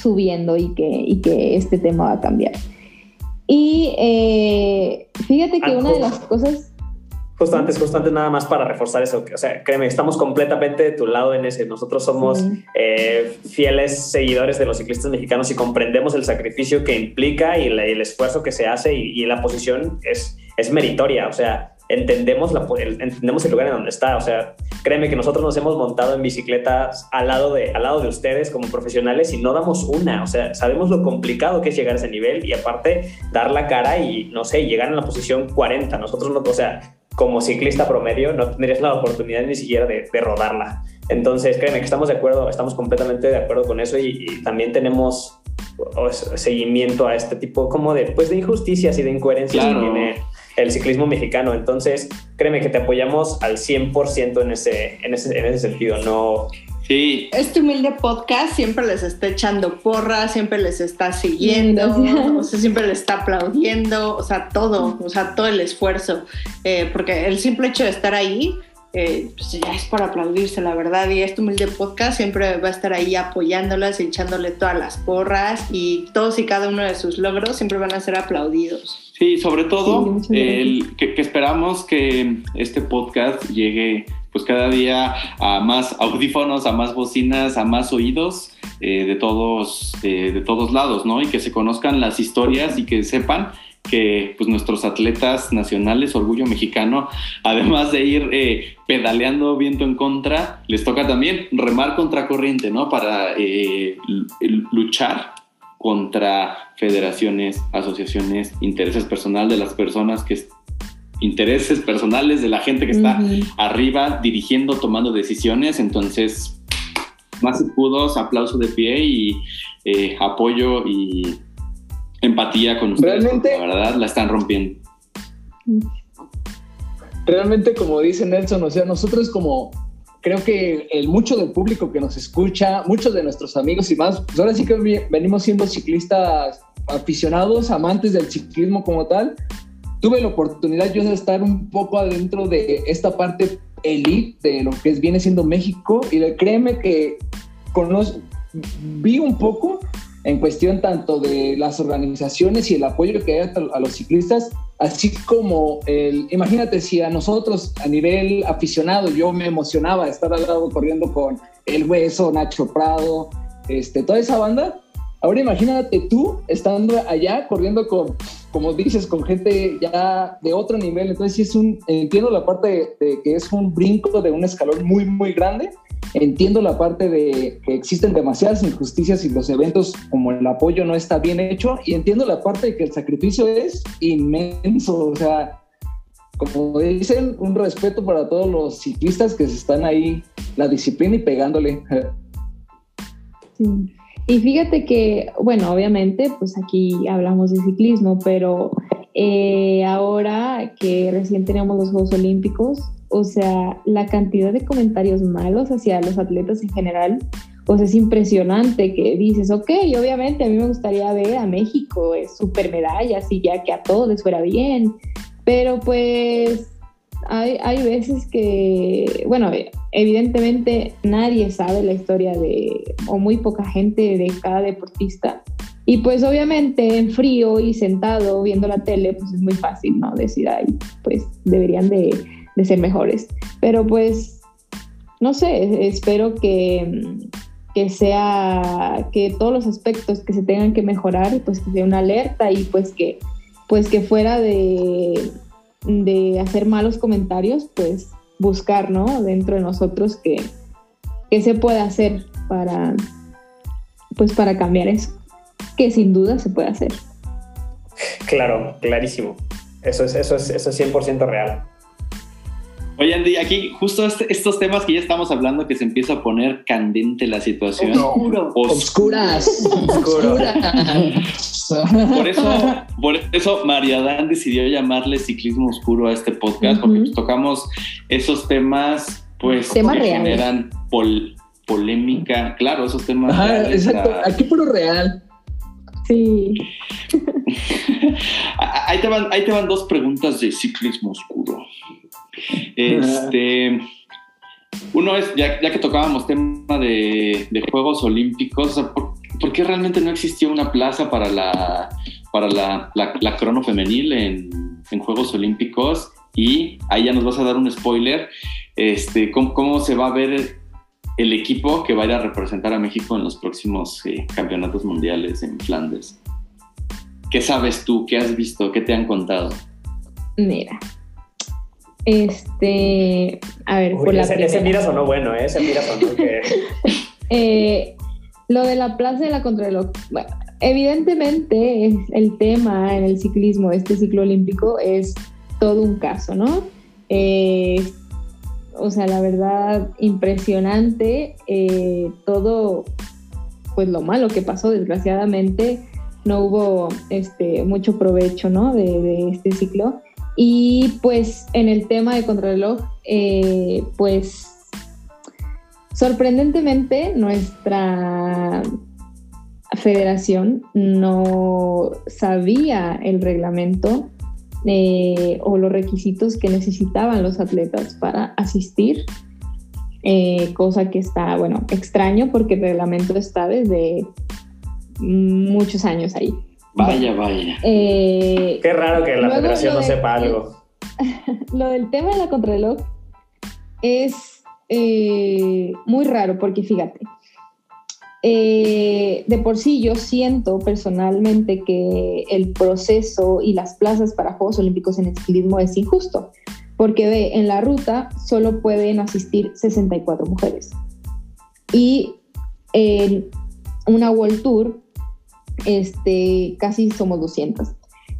subiendo y que, y que este tema va a cambiar. Y eh, fíjate que una de las cosas... Justo antes, justo antes nada más para reforzar eso, o sea, créeme, estamos completamente de tu lado en ese. Nosotros somos eh, fieles seguidores de los ciclistas mexicanos y comprendemos el sacrificio que implica y, el esfuerzo que se hace y, y la posición es, es meritoria. O sea, entendemos, la, el, entendemos el lugar en donde está. O sea, créeme que nosotros nos hemos montado en bicicletas al lado, de, al lado de ustedes como profesionales y no damos una. O sea, sabemos lo complicado que es llegar a ese nivel y aparte dar la cara y, no sé, llegar en la posición 40. Nosotros no, o sea, como ciclista promedio no tendrías la oportunidad ni siquiera de, rodarla. Entonces, créeme que estamos de acuerdo, estamos completamente de acuerdo con eso y, también tenemos seguimiento a este tipo como de, pues, de injusticias y de incoherencias que tiene el ciclismo mexicano. Entonces, créeme que te apoyamos al 100% en ese, en, ese, en ese sentido. No, Sí. Este humilde podcast siempre les está echando porras, siempre les está siguiendo, o sea, siempre les está aplaudiendo, o sea, todo, o sea, todo el esfuerzo, eh, porque el simple hecho de estar ahí, eh, pues ya es para aplaudirse, la verdad, y este humilde podcast siempre va a estar ahí apoyándolas y echándole todas las porras, y todos y cada uno de sus logros siempre van a ser aplaudidos. Sí, sobre todo el, que, esperamos que este podcast llegue pues cada día a más audífonos, a más bocinas, a más oídos eh, de, todos, eh, de todos lados, ¿no? Y que se conozcan las historias y que sepan que pues, nuestros atletas nacionales, orgullo mexicano, además de ir eh, pedaleando viento en contra, les toca también remar contra corriente, ¿no? Para luchar contra federaciones, asociaciones, intereses personales de las personas que intereses personales de la gente que está arriba dirigiendo, tomando decisiones. Entonces, más escudos, aplauso de pie y eh, apoyo y empatía con ustedes. Realmente, la verdad, la están rompiendo. realmente como dice Nelson, o sea, nosotros como creo que el mucho del público que nos escucha, muchos de nuestros amigos y más, pues ahora sí que venimos siendo ciclistas aficionados, amantes del ciclismo como tal. Tuve la oportunidad yo de estar un poco adentro de esta parte elite de lo que viene siendo México y créeme que conozco, vi un poco en cuestión tanto de las organizaciones y el apoyo que hay a los ciclistas, así como el, imagínate si a nosotros a nivel aficionado yo me emocionaba estar al lado corriendo con El Hueso, Nacho Prado, este, toda esa banda, ahora imagínate tú estando allá corriendo con, como dices, con gente ya de otro nivel, entonces sí es un, entiendo la parte de que es un brinco de un escalón muy, muy grande, Entiendo la parte de que existen demasiadas injusticias y los eventos como el apoyo no está bien hecho y entiendo la parte de que el sacrificio es inmenso, o sea, como dicen, un respeto para todos los ciclistas que se están ahí, la disciplina y pegándole. Y fíjate que, bueno, obviamente, pues aquí hablamos de ciclismo, pero eh, ahora que recién tenemos los Juegos Olímpicos, o sea, la cantidad de comentarios malos hacia los atletas en general, pues es impresionante que dices, ok, obviamente a mí me gustaría ver a México es super medallas y ya que a todos les fuera bien, pero pues hay, hay veces que, bueno, evidentemente nadie sabe la historia de, o muy poca gente de cada deportista. Y pues obviamente en frío y sentado viendo la tele, pues es muy fácil, ¿no? Decir, ay, pues deberían de de ser mejores. Pero pues, no sé, espero que, que sea, que todos los aspectos que se tengan que mejorar, pues que sea una alerta y pues que, pues que fuera de, de hacer malos comentarios, pues buscar, ¿no? Dentro de nosotros que, se puede hacer para, pues para cambiar eso, que sin duda se puede hacer. Claro, clarísimo. Eso es, eso es, eso es 100% real. Oye, Andy, aquí justo este, estos temas que ya estamos hablando, que se empieza a poner candente la situación. Oscuro. Oscuras. por eso, por eso María Dan decidió llamarle ciclismo oscuro a este podcast, porque pues tocamos esos temas, pues, que generan polémica. Claro, esos temas. exacto. Aquí puro real. Sí. ahí, te van, ahí te van dos preguntas de ciclismo oscuro. Este, uno es, ya, que tocábamos tema de, Juegos Olímpicos, ¿por, qué realmente no existió una plaza para la, para la, crono femenil en, Juegos Olímpicos? Y ahí ya nos vas a dar un spoiler, este, ¿cómo, se va a ver el equipo que va a ir a representar a México en los próximos eh, campeonatos mundiales en Flandes? ¿Qué sabes tú? ¿Qué has visto? ¿Qué te han contado? Mira, este, a ver, por la ese, miras o no bueno, ¿eh? Ese miras o no que... eh, lo de la plaza de la contrarreloj, bueno, evidentemente es el tema en el ciclismo, este ciclo olímpico es todo un caso, ¿no? Eh, o sea, la verdad, impresionante eh, todo, pues lo malo que pasó, desgraciadamente, no hubo este, mucho provecho, ¿no? De, este ciclo. Y pues en el tema de contrarreloj, eh, pues sorprendentemente nuestra federación no sabía el reglamento eh, o los requisitos que necesitaban los atletas para asistir, eh, cosa que está, bueno, extraño porque el reglamento está desde muchos años ahí. Vaya, vaya. Eh, Qué raro que la federación no sepa algo. Lo del tema de la contrarreloj es eh, muy raro porque fíjate, eh, de por sí yo siento personalmente que el proceso y las plazas para Juegos Olímpicos en ciclismo es injusto, porque ve, en la ruta solo pueden asistir 64 mujeres y en una World Tour este, casi somos 200.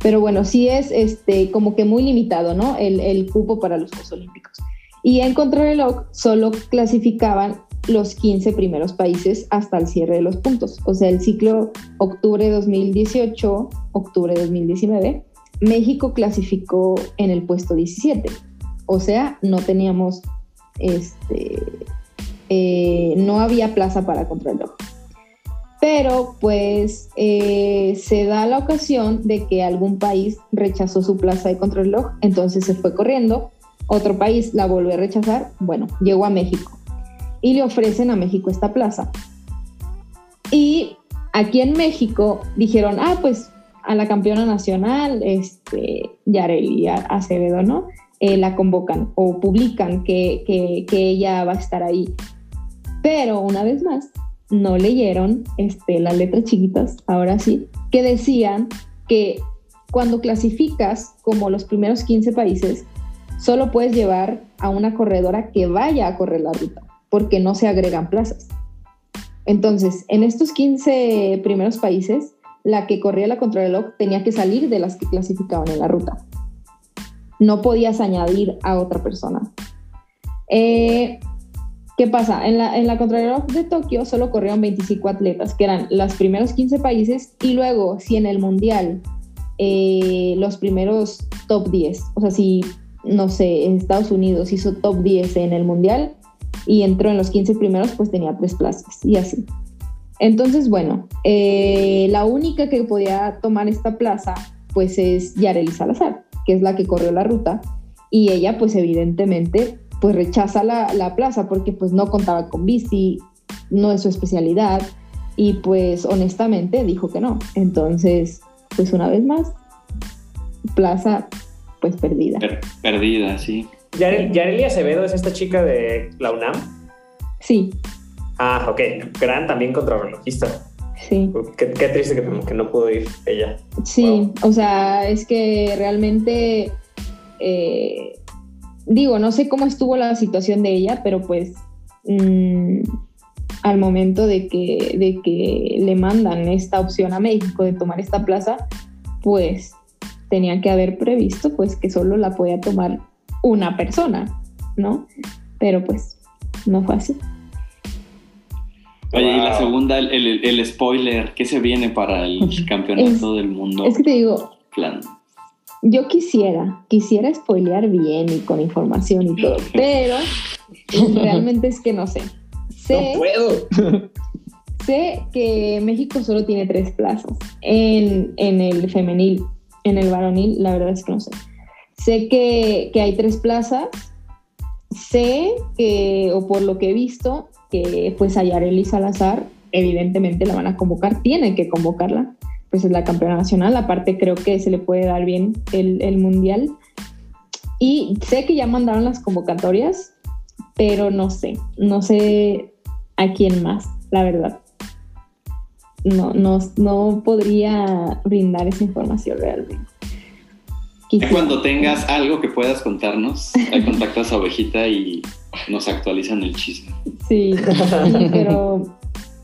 Pero bueno, sí es este, como que muy limitado, ¿no? El, el cupo para los Juegos Olímpicos. Y en contrarreloj solo clasificaban los 15 primeros países hasta el cierre de los puntos. O sea, el ciclo octubre 2018, octubre 2019, México clasificó en el puesto 17. O sea, no teníamos, este, eh, no había plaza para contrarreloj. Pero pues eh, se da la ocasión de que algún país rechazó su plaza de contrarreloj, entonces se fue corriendo, otro país la volvió a rechazar, bueno, llegó a México y le ofrecen a México esta plaza. Y aquí en México dijeron, ah, pues a la campeona nacional, este, Yareli Acevedo, ¿no? Eh, la convocan o publican que, que, ella va a estar ahí. Pero una vez más, no leyeron este, las letras chiquitas, ahora sí, que decían que cuando clasificas como los primeros 15 países, solo puedes llevar a una corredora que vaya a correr la ruta, porque no se agregan plazas. Entonces, en estos 15 primeros países, la que corría la contrarreloj tenía que salir de las que clasificaban en la ruta. No podías añadir a otra persona. Eh, ¿Qué pasa? En la, en la contrarreloj de Tokio solo corrieron 25 atletas, que eran los primeros 15 países, y luego, si en el mundial eh, los primeros top 10, o sea, si, no sé, Estados Unidos hizo top 10 en el mundial y entró en los 15 primeros, pues tenía tres plazas, y así. Entonces, bueno, eh, la única que podía tomar esta plaza, pues es Yareli Salazar, que es la que corrió la ruta, y ella, pues evidentemente, pues rechaza la, plaza porque pues no contaba con bici, no es su especialidad, y pues honestamente dijo que no. Entonces, pues una vez más, plaza pues perdida. perdida, sí. Yareli Acevedo es esta chica de la UNAM. Sí. Ah, ok. Gran también contrarrelojista. Sí. Qué, triste que, no pudo ir ella. Sí, o sea, es que realmente, eh, digo, no sé cómo estuvo la situación de ella, pero pues mm, al momento de que, de que le mandan esta opción a México de tomar esta plaza, pues tenía que haber previsto pues que solo la podía tomar una persona, ¿no? Pero pues no fue así. Oye, y la segunda, el, spoiler, ¿qué se viene para el campeonato del mundo? Es que te digo, yo quisiera, quisiera spoilear bien y con información y todo, pero realmente es que no sé. Sé, no puedo. sé que México solo tiene tres plazas en, en, el femenil, en el varonil, la verdad es que no sé. Sé que, que hay tres plazas, sé que, o por lo que he visto, que pues a Yareli Salazar evidentemente la van a convocar, tienen que convocarla, pues es la campeona nacional, aparte creo que se le puede dar bien el, el mundial. Y sé que ya mandaron las convocatorias, pero no sé, no sé a quién más, la verdad. No, no, no podría brindar esa información realmente. Cuando tengas algo que puedas contarnos, contactas a Ovejita y nos actualizan el chisme. Sí, pero,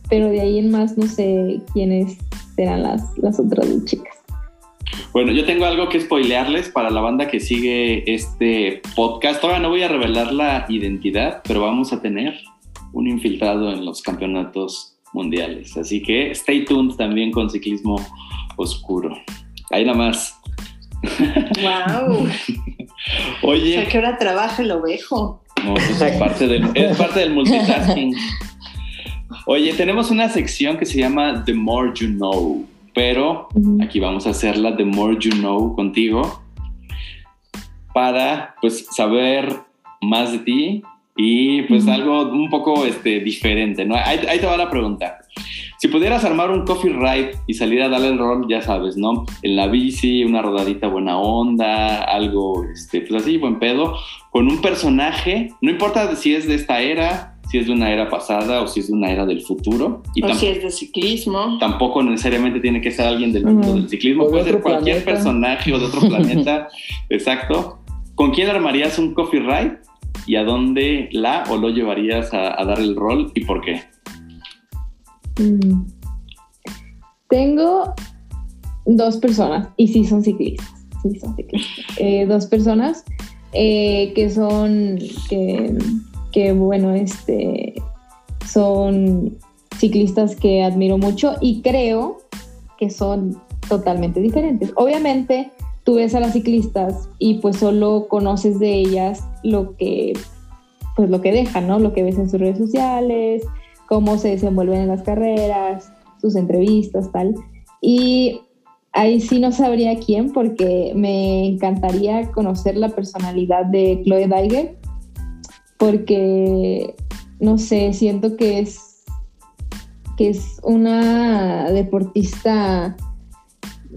pero de ahí en más no sé quiénes serán las, las otras dos chicas. Bueno, yo tengo algo que spoilearles para la banda que sigue este podcast. Todavía no voy a revelar la identidad, pero vamos a tener un infiltrado en los campeonatos mundiales. Así que stay tuned también con ciclismo oscuro. Ahí nada más. ¡Wow! Oye. ¿A qué hora trabaja el ovejo? No, pues es parte del, es parte del multitasking. Oye, tenemos una sección que se llama The More You Know, pero aquí vamos a hacerla The More You Know contigo para pues saber más de ti y pues algo un poco este, diferente, ¿no? Ahí, ahí, te va la pregunta. Si pudieras armar un coffee ride y salir a darle el rol, ya sabes, ¿no? En la bici, una rodadita buena onda, algo, este, pues así, buen pedo, con un personaje, no importa si es de esta era, si es de una era pasada o si es de una era del futuro. Y o si es de ciclismo. Tampoco necesariamente tiene que ser alguien del mundo del ciclismo, puede ser cualquier personaje o de otro planeta. Exacto. ¿Con quién armarías un coffee ride y a dónde la o lo llevarías a, a dar el rol y por qué? Mm. Tengo dos personas, y sí son ciclistas. Eh, dos personas eh, que son, que, bueno, este, son ciclistas que admiro mucho y creo que son totalmente diferentes. Obviamente tú ves a las ciclistas y pues solo conoces de ellas lo que, pues lo que dejan, ¿no? Lo que ves en sus redes sociales, cómo se desenvuelven en las carreras, sus entrevistas, tal. Y ahí sí no sabría quién porque me encantaría conocer la personalidad de Chloe Daiger porque, no sé, siento que es, que es una deportista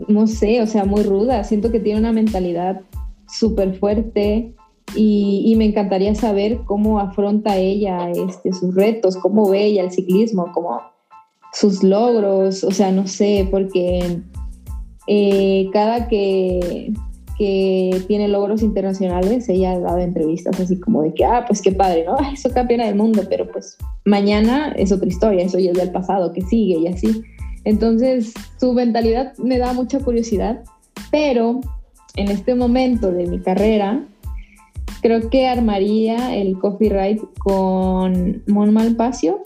no sé, o sea, muy ruda. Siento que tiene una mentalidad súper fuerte y, me encantaría saber cómo afronta ella este, sus retos, cómo ve ella el ciclismo, como sus logros, o sea, no sé, porque eh, cada que, que tiene logros internacionales, ella ha dado entrevistas así como de que, ah, pues qué padre, ¿no? Eso campeona del mundo, pero pues mañana es otra historia, eso ya es del pasado, que sigue y así. Entonces, su mentalidad me da mucha curiosidad, pero en este momento de mi carrera, creo que armaría el copyright con Mon Malpacio,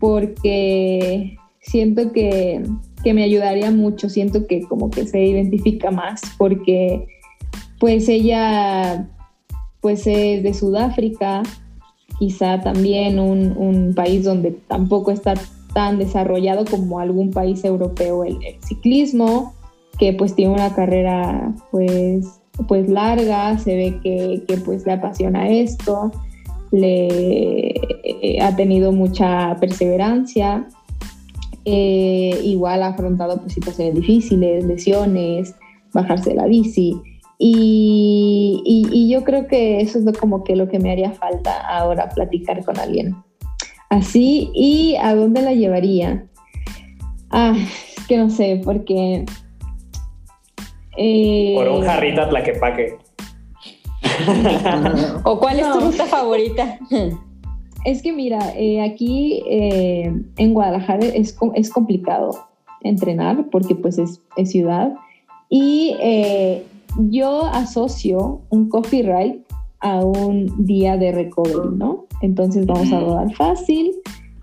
porque siento que, que, me ayudaría mucho, siento que como que se identifica más, porque pues ella pues es de Sudáfrica, quizá también un, un país donde tampoco está tan desarrollado como algún país europeo el, ciclismo, que pues tiene una carrera pues, pues larga, se ve que, que pues le apasiona esto, le eh, ha tenido mucha perseverancia, eh, igual ha afrontado pues, situaciones difíciles, lesiones, bajarse de la bici. Y, y, yo creo que eso es como que lo que me haría falta ahora, platicar con alguien así. ¿Y a dónde la llevaría? Ah, que no sé, porque... Eh, Por un jarrito a Tlaquepaque. ¿O cuál es tu ruta favorita? Es que mira, eh, aquí eh, en Guadalajara es, es, complicado entrenar porque pues es, es ciudad y yo asocio un coffee ride a un día de recovery, ¿no? Entonces vamos a rodar fácil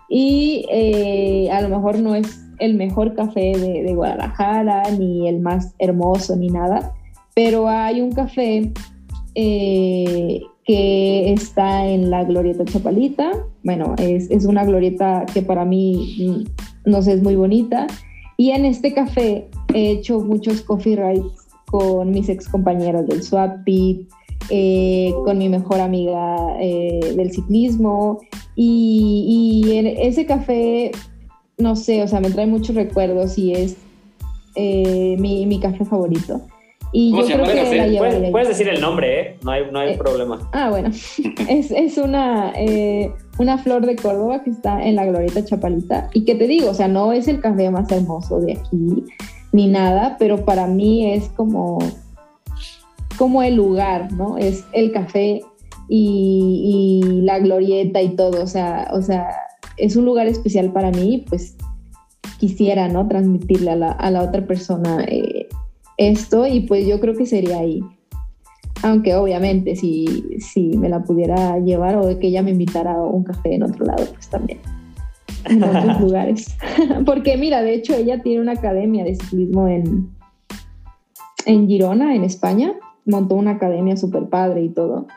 y eh, a lo mejor no es el mejor café de, Guadalajara, ni el más hermoso, ni nada, pero hay un café eh, que está en la Glorieta Chapalita. Bueno, es, es, una glorieta que para mí, mm, no sé, es muy bonita. Y en este café he hecho muchos coffee rides con mis ex compañeros del Swap Pit, eh, con mi mejor amiga eh, del ciclismo y, en ese café, no sé, o sea, me trae muchos recuerdos y es eh, mi, mi, café favorito. Y yo creo que ¿Puedes, puedes, decir el nombre, ¿eh? No hay, no hay problema. Ah, bueno. es, es una, una flor de Córdoba que está en la Glorieta Chapalita. Y que te digo, o sea, no es el café más hermoso de aquí ni nada, pero para mí es como como el lugar, ¿no? Es el café y, la glorieta y todo, o sea, o sea, es un lugar especial para mí, pues quisiera, ¿no? Transmitirle a la, otra persona eh, esto y pues yo creo que sería ahí. Aunque obviamente si, si me la pudiera llevar o que ella me invitara a un café en otro lado, pues también. En otros lugares. Porque mira, de hecho ella tiene una academia de ciclismo en, en Girona, en España montó una academia súper padre y todo.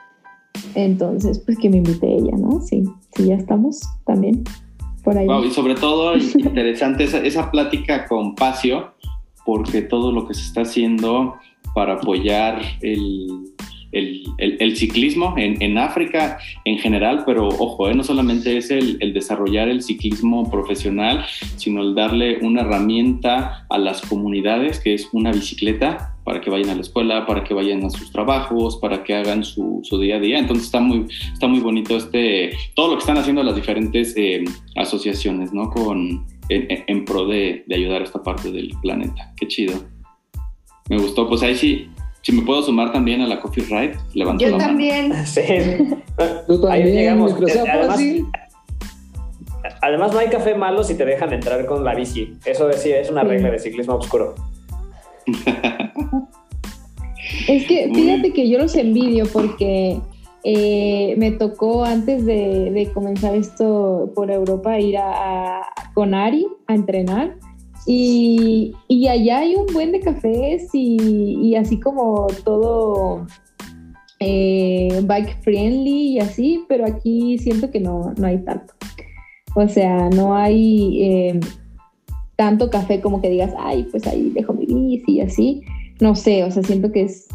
Entonces, pues que me invite ella, ¿no? Sí, sí, ya estamos también por ahí. y sobre todo interesante esa, esa plática con Pacio, porque todo lo que se está haciendo para apoyar el, el, ciclismo en, África en general, pero ojo, eh, no solamente es el, desarrollar el ciclismo profesional, sino el darle una herramienta a las comunidades, que es una bicicleta, para que vayan a la escuela, para que vayan a sus trabajos, para que hagan su, día a día. Entonces está muy, está muy bonito este, todo lo que están haciendo las diferentes eh, asociaciones, ¿no? Con, en, en pro de, de ayudar a esta parte del planeta. Qué chido. Me gustó, pues ahí sí, si me puedo sumar también a la Coffee Ride, levanto Yo también. Sí. Tú también. Ahí llegamos. Además, además, no hay café malo si te dejan entrar con la bici. Eso es, es una regla de ciclismo oscuro. es que fíjate que yo los envidio porque eh, me tocó antes de, comenzar esto por Europa ir a, con Ari a entrenar Y, y, allá hay un buen de cafés y, y así como todo eh, bike friendly y así, pero aquí siento que no, no hay tanto. O sea, no hay eh, tanto café como que digas, ay, pues ahí dejo mi bici y así. No sé, o sea, siento que es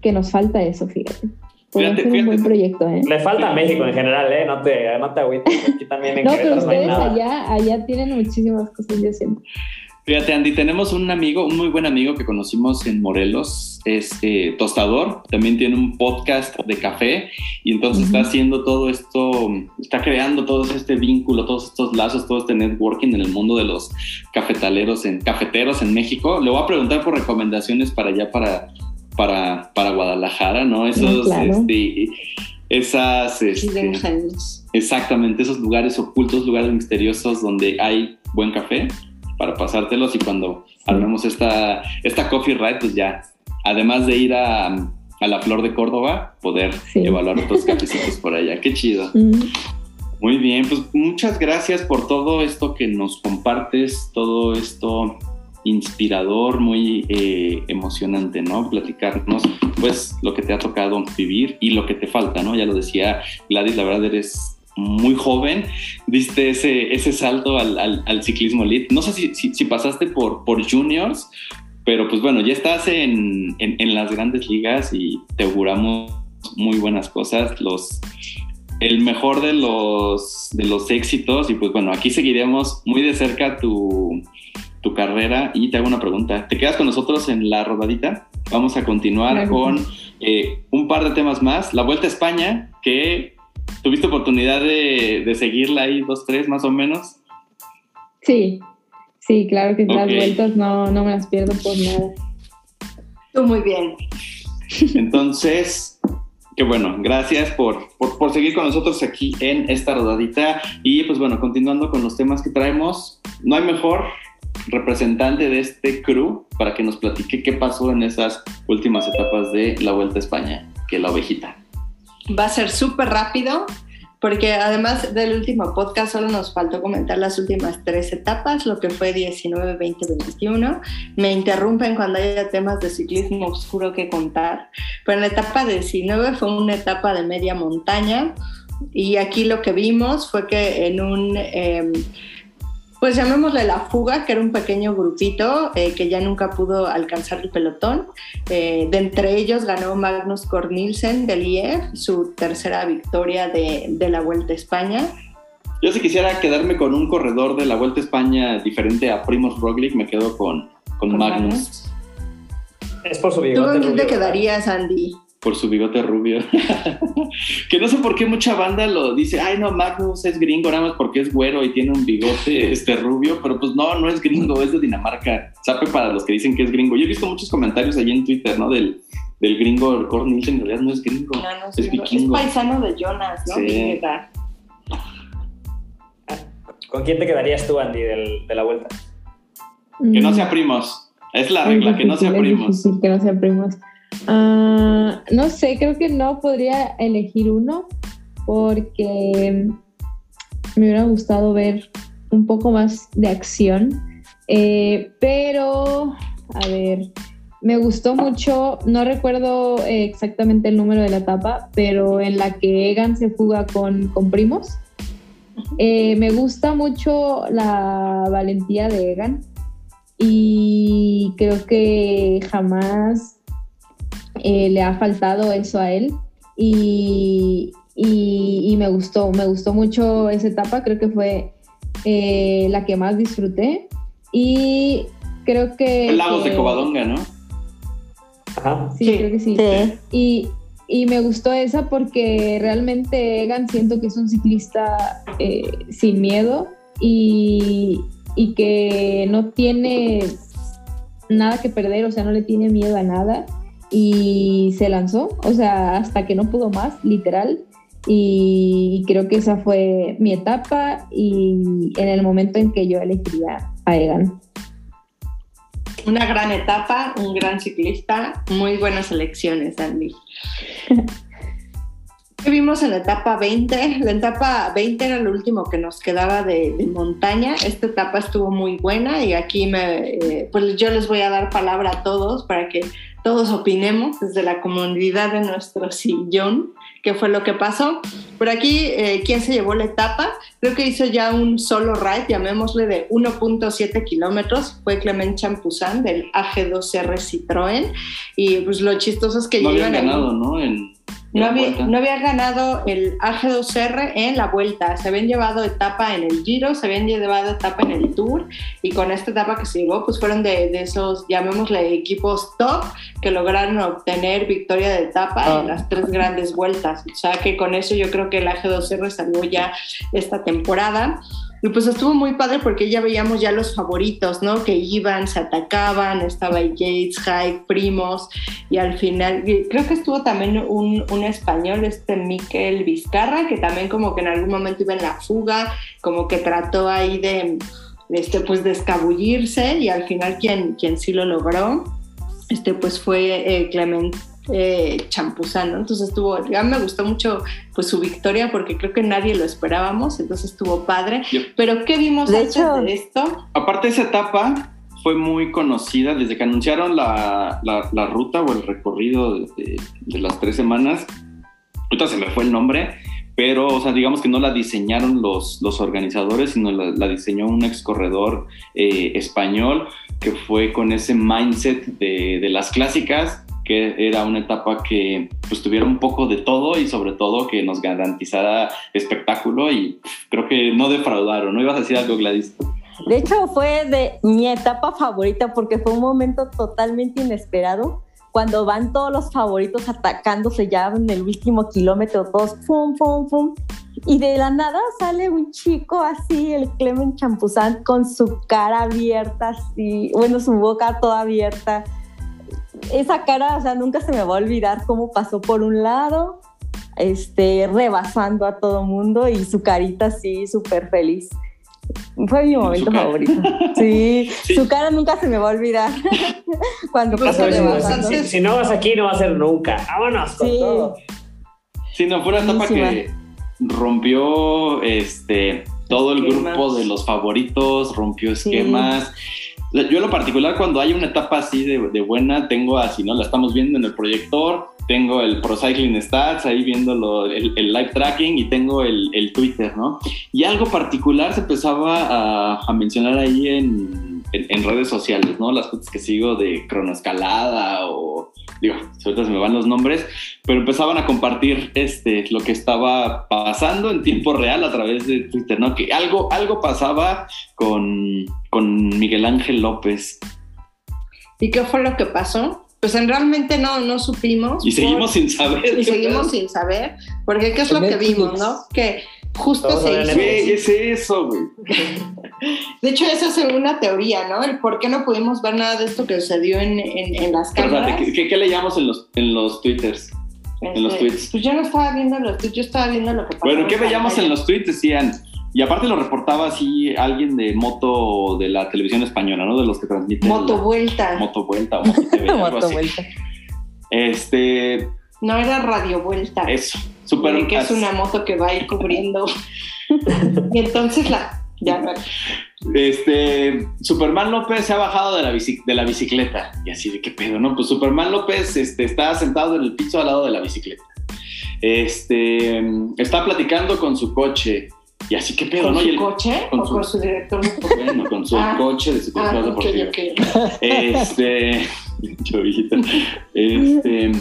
que nos falta eso, fíjate. Fíjate, un buen proyecto, ¿eh? Le falta a México en general, ¿eh? No te, no te agüites. Aquí también en No, pero ustedes allá, allá tienen muchísimas cosas, yo siento. Fíjate, Andy, tenemos un amigo, un muy buen amigo que conocimos en Morelos, es eh, tostador, también tiene un podcast de café y entonces está haciendo todo esto, está creando todo este vínculo, todos estos lazos, todo este networking en el mundo de los cafetaleros, en cafeteros en México. Le voy a preguntar por recomendaciones para allá, para, para, para Guadalajara, ¿no? Esos, este, esas, este, exactamente, esos lugares ocultos, lugares misteriosos donde hay buen café para pasártelos y cuando armemos esta, esta coffee ride, pues ya, además de ir a, a la Flor de Córdoba, poder evaluar otros cafecitos por allá. Qué chido. Muy bien, pues muchas gracias por todo esto que nos compartes, todo esto inspirador, muy eh, emocionante, ¿no? Platicarnos, pues, lo que te ha tocado vivir y lo que te falta, ¿no? Ya lo decía Gladys, la verdad eres muy joven, diste ese, ese salto al, al, ciclismo elite. No sé si, si, pasaste por, por juniors, pero pues bueno, ya estás en, en, las grandes ligas y te auguramos muy buenas cosas. Los, el mejor de los, de los éxitos y pues bueno, aquí seguiremos muy de cerca tu, tu carrera y te hago una pregunta. ¿Te quedas con nosotros en la rodadita? Vamos a continuar con eh, un par de temas más. La Vuelta a España, que ¿Tuviste oportunidad de, seguirla ahí, dos, tres más o menos? Sí, sí, claro que las vueltas no, no me las pierdo por nada. Tú muy bien. Entonces, qué bueno, gracias por, por, por, seguir con nosotros aquí en esta rodadita. Y pues bueno, continuando con los temas que traemos, no hay mejor representante de este crew para que nos platique qué pasó en esas últimas etapas de la Vuelta a España que la ovejita va a ser súper rápido porque además del último podcast solo nos faltó comentar las últimas tres etapas, lo que fue 19, 20, 21. Me interrumpen cuando haya temas de ciclismo oscuro que contar, pero en la etapa 19 fue una etapa de media montaña y aquí lo que vimos fue que en un... Em, pues llamémosle la fuga, que era un pequeño grupito eh, que ya nunca pudo alcanzar el pelotón. Eh, de entre ellos ganó Magnus Cornilsen del IEF, su tercera victoria de, de, la Vuelta a España. Yo si quisiera quedarme con un corredor de la Vuelta a España diferente a Primoz Roglic, me quedo con, con, Magnus. Es por su bigote. ¿Tú dónde te quedarías, Andy? Por su bigote rubio. que no sé por qué mucha banda lo dice, ay no, Magnus es gringo nada más porque es güero y tiene un bigote este rubio, pero pues no, no es gringo, es de Dinamarca. Sabe para los que dicen que es gringo. Yo he visto muchos comentarios allí en Twitter, ¿no? Del, del gringo Corn en realidad no es gringo. No, no es, es paisano de Jonas, ¿no? Sí. ¿Con quién te quedarías tú, Andy, del, de la vuelta? Que no sea primos. Es la regla, que no sea primos. que no sea primos. Ah, no sé, creo que no podría elegir uno porque me hubiera gustado ver un poco más de acción. Eh, pero, a ver, me gustó mucho, no recuerdo exactamente el número de la etapa, pero en la que Egan se fuga con, con primos. Eh, me gusta mucho la valentía de Egan y creo que jamás eh, le ha faltado eso a él y, y, me gustó, me gustó mucho esa etapa, creo que fue eh, la que más disfruté y creo que... El Lagos de Covadonga, ¿no? Ajá. Sí, creo que sí. Y, y, me gustó esa porque realmente Egan siento que es un ciclista eh, sin miedo y, y que no tiene nada que perder, o sea, no le tiene miedo a nada y se lanzó, o sea, hasta que no pudo más, literal. Y creo que esa fue mi etapa y en el momento en que yo elegiría a Egan. Una gran etapa, un gran ciclista, muy buenas elecciones, Andy. ¿Qué vimos en la etapa 20? La etapa 20 era lo último que nos quedaba de, montaña. Esta etapa estuvo muy buena y aquí me, eh, pues yo les voy a dar palabra a todos para que todos opinemos desde la comunidad de nuestro sillón qué fue lo que pasó. Por aquí, eh, ¿quién se llevó la etapa? Creo que hizo ya un solo ride, llamémosle de 1.7 kilómetros. Fue Clement Champuzán del AG2R Citroën. Y pues lo chistoso es que no habían ganado, ¿no? No había, ganado el AG2R en la vuelta. Se habían llevado etapa en el Giro, se habían llevado etapa en el Tour y con esta etapa que se llevó, pues fueron de, esos, llamémosle, equipos top que lograron obtener victoria de etapa en ah. las tres grandes vueltas. O sea que con eso yo creo que el AG2R salió ya esta temporada. Y pues estuvo muy padre porque ya veíamos ya los favoritos, ¿no? Que iban, se atacaban, estaba Yates, Hyde, Primos, y al final, creo que estuvo también un, un, español, este Miquel Vizcarra, que también como que en algún momento iba en la fuga, como que trató ahí de, este, pues de escabullirse, y al final quien, quien sí lo logró, este, pues fue eh, Clement eh, champuzano. Entonces estuvo, ya me gustó mucho pues su victoria porque creo que nadie lo esperábamos, entonces estuvo padre. Pero ¿qué vimos de hecho, de esto? Aparte esa etapa fue muy conocida desde que anunciaron la, la, ruta o el recorrido de, las tres semanas. Ahorita se me fue el nombre, pero, o sea, digamos que no la diseñaron los, los organizadores, sino la, diseñó un ex corredor eh, español que fue con ese mindset de, de las clásicas que era una etapa que pues tuviera un poco de todo y sobre todo que nos garantizara espectáculo y creo que no defraudaron, ¿no ibas a decir algo Gladys? De hecho fue de mi etapa favorita porque fue un momento totalmente inesperado cuando van todos los favoritos atacándose ya en el último kilómetro, todos pum, pum, pum. Y de la nada sale un chico así, el Clement Champuzán, con su cara abierta, así, bueno, su boca toda abierta, esa cara, o sea, nunca se me va a olvidar cómo pasó por un lado, este, rebasando a todo mundo y su carita así súper feliz. Fue mi momento favorito. Sí, su cara nunca se me va a olvidar cuando pasó rebasando. Si, no vas aquí, no va a ser nunca. Vámonos con todo. Sí, no, fue una etapa que rompió este todo el grupo de los favoritos, rompió esquemas. Yo en lo particular cuando hay una etapa así de, buena, tengo así, ¿no? La estamos viendo en el proyector, tengo el Pro Cycling Stats ahí viendo el, live tracking y tengo el, Twitter, ¿no? Y algo particular se empezaba a mencionar ahí en, en, redes sociales, ¿no? Las fotos que sigo de cronoescalada o, digo, ahorita se me van los nombres, pero empezaban a compartir este, lo que estaba pasando en tiempo real a través de Twitter, ¿no? Que algo, algo pasaba con, con Miguel Ángel López. ¿Y qué fue lo que pasó? pues en realmente no, no supimos. Y seguimos sin saber. Y seguimos sin saber, porque ¿qué es lo que vimos, no? Que justo se hizo. ¿Qué es eso, güey? De hecho, esa es una teoría, ¿no? El por qué no pudimos ver nada de esto que sucedió en, en, las cámaras. ¿qué, ¿qué, leíamos en los, en los twitters? en los este, tweets. Pues yo no estaba viendo los tweets, yo estaba viendo lo que pasó. Bueno, ¿qué veíamos en los tweets? Decían, y aparte lo reportaba así alguien de moto de la televisión española, ¿no? De los que transmiten. Moto Vuelta. Moto Vuelta o Moto TV, Moto Vuelta. Este. No era Radio Vuelta. Eso. Super, que es una moto que va a ir cubriendo. y entonces la. Ya, este, Superman López se ha bajado de la, de la bicicleta. Y así de qué pedo, ¿no? Pues Superman López este, está sentado en el piso al lado de la bicicleta. Este, está platicando con su coche. Y así qué pedo, ¿no? Su coche con o su, con su director? Bueno, con su ah, coche de su ah, deportivo. Este, chovita. Este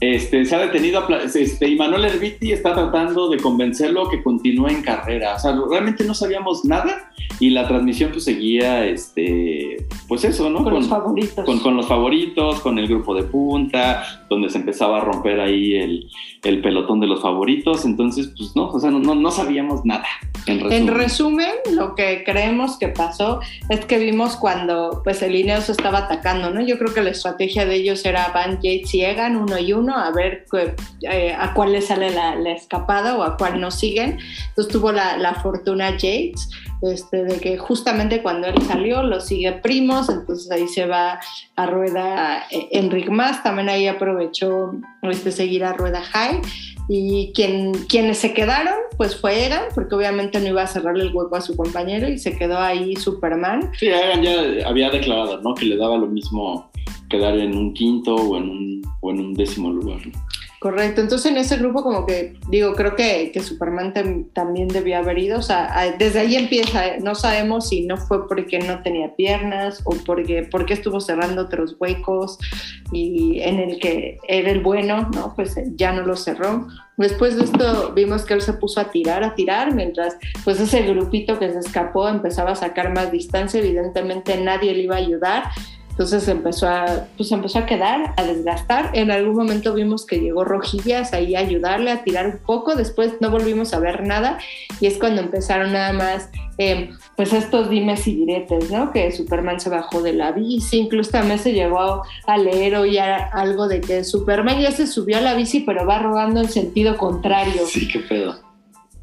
este, se ha detenido, este, y Manuel Herbiti está tratando de convencerlo que continúe en carrera. O sea, realmente no sabíamos nada y la transmisión pues seguía, este, pues eso, ¿no? Con, los favoritos. Con, los favoritos, con el grupo de punta, donde se empezaba a romper ahí el, pelotón de los favoritos. Entonces, pues no, o sea, no, no sabíamos nada. En resumen. lo que creemos que pasó es que vimos cuando pues el Ineos estaba atacando, ¿no? Yo creo que la estrategia de ellos era Van Yates y Egan uno y uno, a ver eh, a cuál le sale la, escapada o a cuál no siguen. Entonces tuvo la, la fortuna Yates este, de que justamente cuando él salió lo sigue Primos, entonces ahí se va a Rueda eh, Enric Más, también ahí aprovechó este, seguir a Rueda High y quien, quienes se quedaron pues fue Egan, porque obviamente no iba a cerrarle el hueco a su compañero y se quedó ahí Superman. Sí, Egan ya había declarado ¿no? que le daba lo mismo quedar en un quinto o en un, o en un décimo lugar. Correcto, entonces en ese grupo como que digo, creo que, que Superman también debía haber ido, o sea, desde ahí empieza, no sabemos si no fue porque no tenía piernas o porque, porque estuvo cerrando otros huecos y en el que era el bueno, ¿no? Pues ya no lo cerró. Después de esto vimos que él se puso a tirar, a tirar, mientras pues ese grupito que se escapó empezaba a sacar más distancia, evidentemente nadie le iba a ayudar entonces empezó a, pues empezó a quedar, a desgastar. En algún momento vimos que llegó Rojillas ahí a ayudarle a tirar un poco. Después no volvimos a ver nada y es cuando empezaron nada más, eh, pues estos dimes y diretes, ¿no? Que Superman se bajó de la bici, incluso también se llegó a leer hoy algo de que Superman ya se subió a la bici pero va robando en sentido contrario. Sí, qué pedo.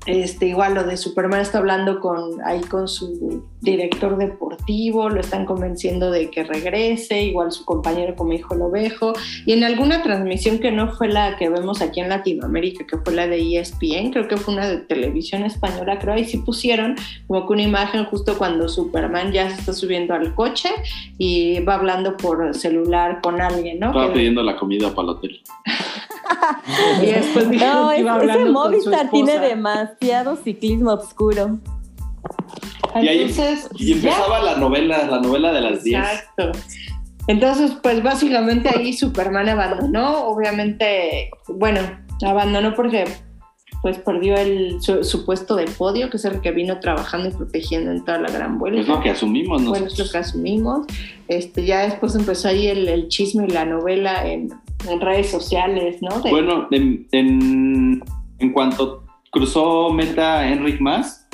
Este, igual lo de Superman está hablando con, ahí con su director deportivo, lo están convenciendo de que regrese, igual su compañero como hijo lo vejo, y en alguna transmisión que no fue la que vemos aquí en Latinoamérica, que fue la de ESPN, creo que fue una de televisión española, creo, ahí sí pusieron como que una imagen justo cuando Superman ya se está subiendo al coche y va hablando por celular con alguien, ¿no? Estaba pidiendo la comida para el hotel. y después no, ese Movistar tiene demasiado ciclismo oscuro. Y ahí y empezaba la novela, la novela de las 10. Exacto. Entonces, pues básicamente ahí Superman abandonó, obviamente, bueno, abandonó porque pues perdió el, su, puesto de podio, que es el que vino trabajando y protegiendo en toda la gran vuelta. Es lo que asumimos, ¿no? Bueno, es lo que asumimos. Este, ya después empezó ahí el, el chisme y la novela en, en redes sociales, ¿no? Bueno, en, en, cuanto cruzó meta Enric Más,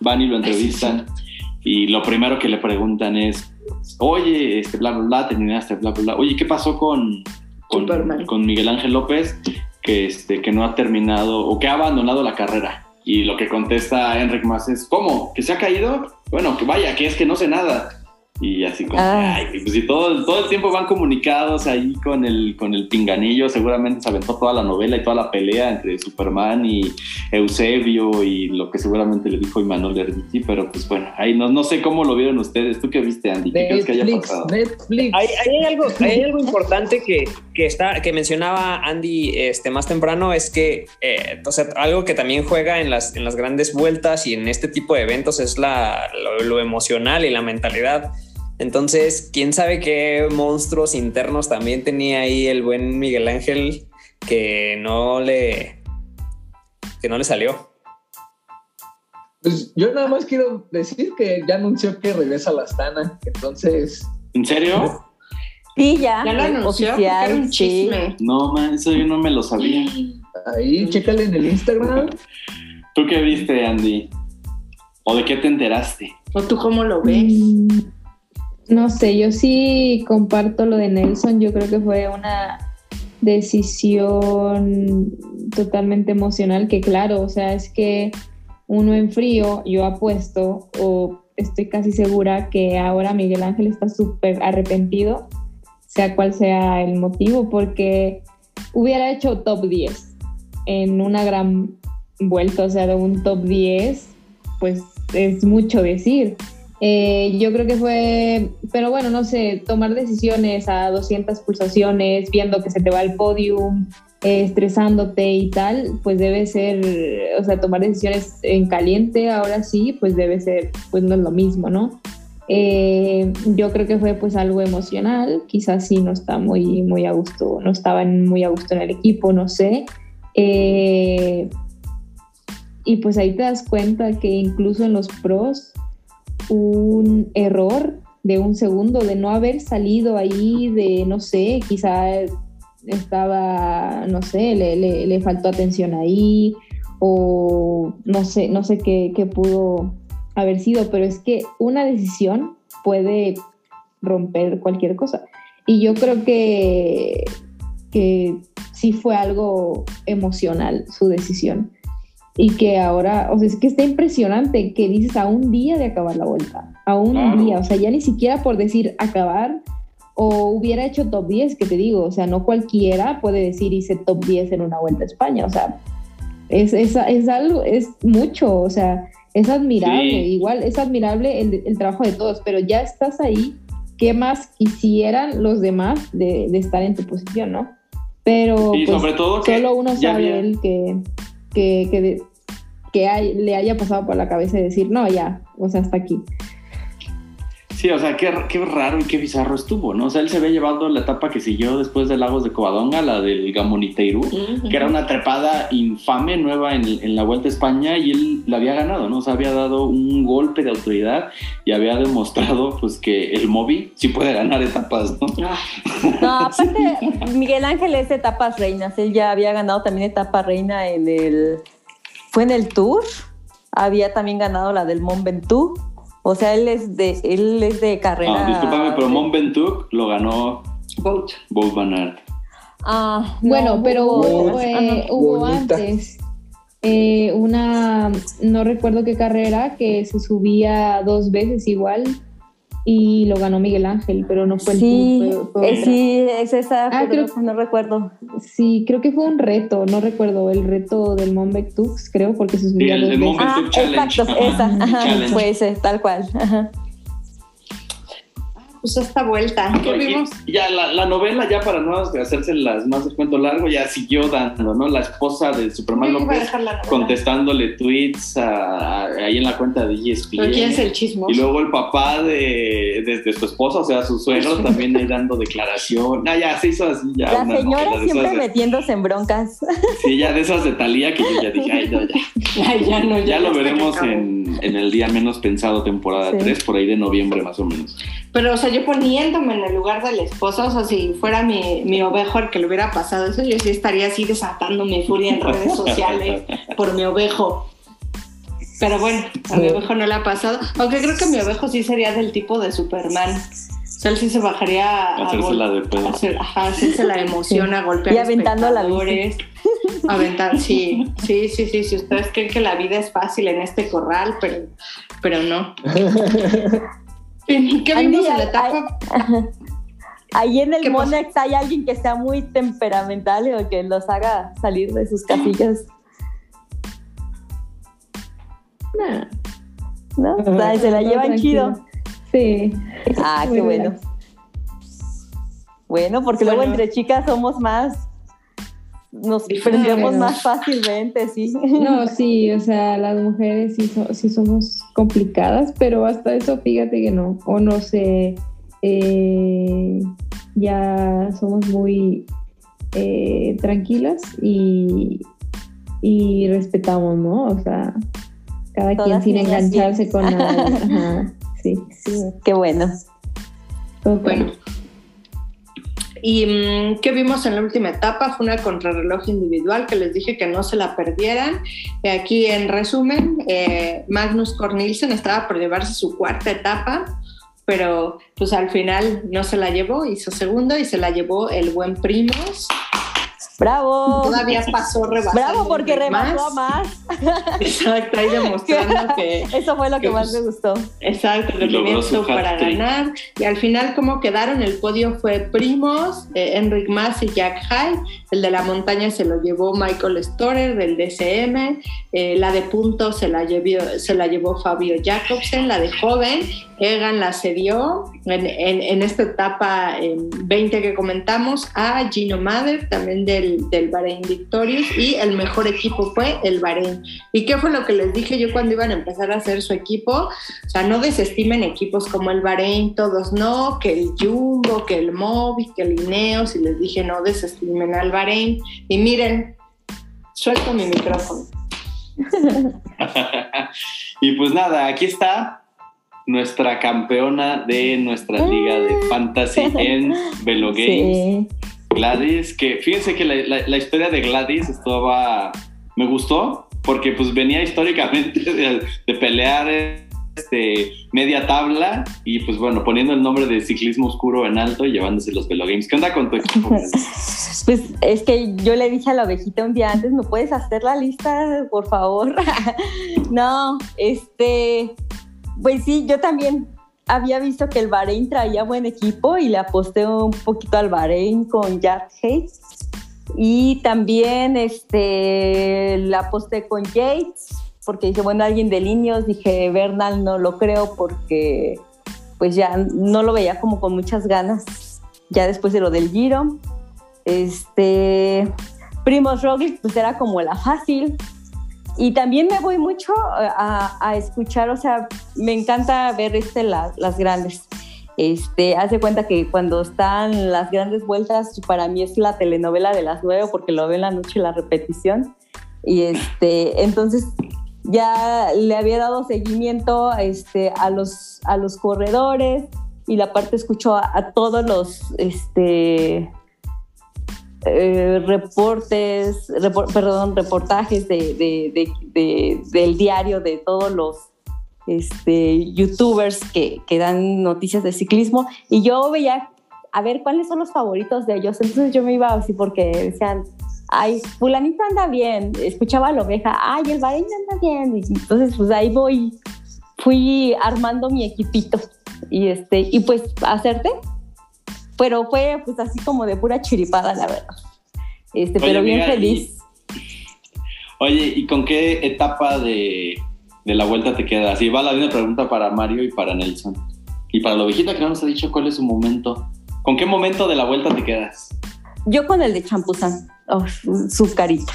van y lo entrevistan y lo primero que le preguntan es, oye, este, bla, bla, bla, terminaste, bla, bla, bla, oye, ¿qué pasó con, con, con, Miguel Ángel López que, este, que no ha terminado o que ha abandonado la carrera? Y lo que contesta Enric Más es, ¿cómo? ¿Que se ha caído? Bueno, que vaya, que es que no sé nada. Y así como, ah. ay, pues si todo, todo el tiempo van comunicados ahí con el, con el pinganillo, seguramente se aventó toda la novela y toda la pelea entre Superman y Eusebio y lo que seguramente le dijo Imanol Erditi, pero pues bueno, ahí no, no sé cómo lo vieron ustedes. ¿Tú qué viste, Andy? ¿Qué crees que haya pasado? Netflix. Hay, hay, algo, hay algo importante que, que, está, que mencionaba Andy este, más temprano, es que eh, o sea, algo que también juega en las, en las grandes vueltas y en este tipo de eventos es la, lo emocional y la mentalidad. Entonces, quién sabe qué monstruos internos también tenía ahí el buen Miguel Ángel que no le que no le salió. Pues yo nada más quiero decir que ya anunció que regresa a la Astana, entonces. ¿En serio? Sí, ya. Ya lo anunció. Oficial, un chisme. No, man, eso yo no me lo sabía. Ahí, chécale en el Instagram. ¿Tú qué viste, Andy? ¿O de qué te enteraste? ¿O tú cómo lo ves? Mm, no sé, yo sí comparto lo de Nelson, yo creo que fue una decisión totalmente emocional, que claro, o sea, es que uno en frío, yo apuesto o estoy casi segura que ahora Miguel Ángel está súper arrepentido, sea cual sea el motivo, porque hubiera hecho top 10 en una gran vuelta, o sea, de un top 10, pues es mucho decir. Eh, yo creo que fue, pero bueno, no sé, tomar decisiones a 200 pulsaciones, viendo que se te va el podium, eh, estresándote y tal, pues debe ser, o sea, tomar decisiones en caliente ahora sí, pues debe ser, pues no es lo mismo, ¿no? Eh, yo creo que fue pues algo emocional, quizás sí no está muy, muy a gusto, no estaban muy a gusto en el equipo, no sé. y pues ahí te das cuenta que incluso en los pros, un error de un segundo, de no haber salido ahí, de no sé, quizá estaba, no sé, le, le, faltó atención ahí, o no sé, no sé qué, qué pudo haber sido, pero es que una decisión puede romper cualquier cosa. Y yo creo que, que sí fue algo emocional su decisión. Y que ahora, o sea, es que está impresionante que dices a un día de acabar la vuelta, a un día, o sea, ya ni siquiera por decir acabar o hubiera hecho top 10, que te digo, o sea, no cualquiera puede decir hice top 10 en una vuelta a España, o sea, es, es, es algo, es mucho, o sea, es admirable, igual es admirable el, el, trabajo de todos, pero ya estás ahí, ¿qué más quisieran los demás de, de estar en tu posición, no? Pero y pues, sobre todo solo uno sabe el que, que, le haya pasado por la cabeza de decir, no, ya, o sea, hasta aquí. Sí, o sea, qué, qué, raro y qué bizarro estuvo, ¿no? O sea, él se ve llevando la etapa que siguió después de Lagos de Covadonga, la del Gamoniteirú, que era una trepada infame nueva en, en, la Vuelta a España y él la había ganado, ¿no? O sea, había dado un golpe de autoridad y había demostrado, pues, que el móvil sí puede ganar etapas, ¿no? No, aparte, Miguel Ángel es etapas reinas, él ya había ganado también etapa reina en el... Fue en el Tour, había también ganado la del Mont Ventoux o sea, él es de, él es de carrera. No, discúlpame, pero Mont Ventoux lo ganó Bolt. Bolt Van Aert. Ah, bueno, pero hubo, eh, hubo antes eh, una, no recuerdo qué carrera, que se subía dos veces igual y lo ganó Miguel Ángel, pero no fue el sí, fue, fue sí, es esa, ah, creo, no recuerdo. Sí, creo que fue un reto, no recuerdo, el reto del Monbeck Tux, creo, porque se subía sí, el, el Monbeck ah, Challenge. Exacto, esa, ajá, fue ese, tal cual. Ajá pues esta vuelta. ¿Qué vimos? Ya la, la, novela, ya para no hacerse las más de cuento largo, ya siguió dando, ¿no? La esposa de Superman López contestándole tweets a, a, ahí en la cuenta de ESPN. ¿Pero quién es el chismoso? Y luego el papá de, de, de su esposa, o sea, su suegro, también ahí dando declaración. Ah, ya se hizo así. Ya la señora siempre metiéndose en broncas. Sí, ya de esas de Talía que yo ya dije, ay, no, ya. Ay, ya, no, ya, ya lo veremos en, en, el día menos pensado, temporada sí. 3, por ahí de noviembre más o menos. Pero, o sea, yo poniéndome en el lugar del esposo, o sea, si fuera mi, mi ovejo el que le hubiera pasado eso, yo sí estaría así desatando mi furia en redes sociales por mi ovejo. Pero bueno, a mi ovejo no le ha pasado. Aunque creo que mi ovejo sí sería del tipo de Superman. O sea, él sí se bajaría a hacerse la de pedo. Hacer, ajá, hacerse la emoción, a golpear y aventando la bici. Aventar, sí, sí, sí, sí. Si ustedes creen que la vida es fácil en este corral, pero, pero no. ¿Qué vimos en la etapa? Ahí en el Monex hay alguien que sea muy temperamental o que los haga salir de sus casillas. No. ¿No? O sea, se la llevan chido. Sí. Ah, qué bueno. Bueno, porque bueno. luego entre chicas somos más nos prendemos más fácilmente, sí. No, sí, o sea, las mujeres sí, so, sí, somos complicadas, pero hasta eso fíjate que no, o no sé, eh, ya somos muy eh, tranquilas y, y, respetamos, ¿no? O sea, cada Todas quien sin engancharse bien. con nada. Ajá, sí. sí, qué bueno. Okay. Bueno. ¿Y mmm, qué vimos en la última etapa? Fue una contrarreloj individual que les dije que no se la perdieran. Y aquí en resumen, eh, Magnus Cornelsen estaba por llevarse su cuarta etapa, pero pues al final no se la llevó, hizo segundo y se la llevó el buen Primos. ¡Bravo! Todavía pasó rebasando. ¡Bravo! Porque rebasó más. Exacto, ahí demostrando que. Eso fue lo que, que más me gustó. Exacto, que tenía para ganar. Y al final, ¿cómo quedaron? El podio fue Primos, eh, Enric Mas y Jack High. El de la montaña se lo llevó Michael Storer del DCM. Eh, la de puntos se la, llevó, se la llevó Fabio Jacobsen. La de joven, Egan la cedió en, en, en esta etapa en 20 que comentamos a Gino Mader, también del, del Bahrein Victorious, y el mejor equipo fue el Bahrein. ¿Y qué fue lo que les dije yo cuando iban a empezar a hacer su equipo? O sea, no desestimen equipos como el Bahrein, todos no, que el Jumbo, que el Mobi, que el Ineos, y les dije no desestimen al Bahrein. Y miren, suelto mi micrófono. y pues nada, aquí está nuestra campeona de nuestra liga de fantasy en Velo Games, sí. Gladys, que fíjense que la, historia de Gladys estaba, me gustó, porque pues venía históricamente de, pelear este, media tabla y pues bueno, poniendo el nombre de ciclismo oscuro en alto y llevándose los Velo Games. ¿Qué onda con tu equipo? Pues es que yo le dije a la ovejita un día antes, ¿me puedes hacer la lista, por favor? no, este, pues sí, yo también había visto que el Bahrein traía buen equipo y le aposté un poquito al Bahrein con Jack Hayes. Y también este, la aposté con Yates, porque dije, bueno, alguien de Linios, dije, Bernal no lo creo porque pues ya no lo veía como con muchas ganas, ya después de lo del Giro. Este, Primos Roglic, pues era como la fácil. Y también me voy mucho a, escuchar, o sea, me encanta ver este, las grandes. Este, hace cuenta que cuando están las grandes vueltas, para mí es la telenovela de las nueve, porque lo veo en la noche la repetición. Y este, entonces ya le había dado seguimiento este, a, los, a los corredores y la parte escuchó a, todos los este, eh, reportes, perdón, reportajes de, del diario de todos los este, youtubers que, que dan noticias de ciclismo y yo veía a ver cuáles son los favoritos de ellos. Entonces yo me iba así porque decían, ay, fulanito anda bien, escuchaba a la oveja, ay, el Bahrein anda bien. Y entonces pues ahí voy, fui armando mi equipito y este, y pues hacerte, pero fue pues así como de pura chiripada, la verdad. Este, pero bien feliz. oye, ¿y con qué etapa de, de la vuelta te quedas? Y va la misma pregunta para Mario y para Nelson. Y para la ovejita que no nos ha dicho cuál es su momento. ¿Con qué momento de la vuelta te quedas? Yo con el de Champuzán, oh, su carita.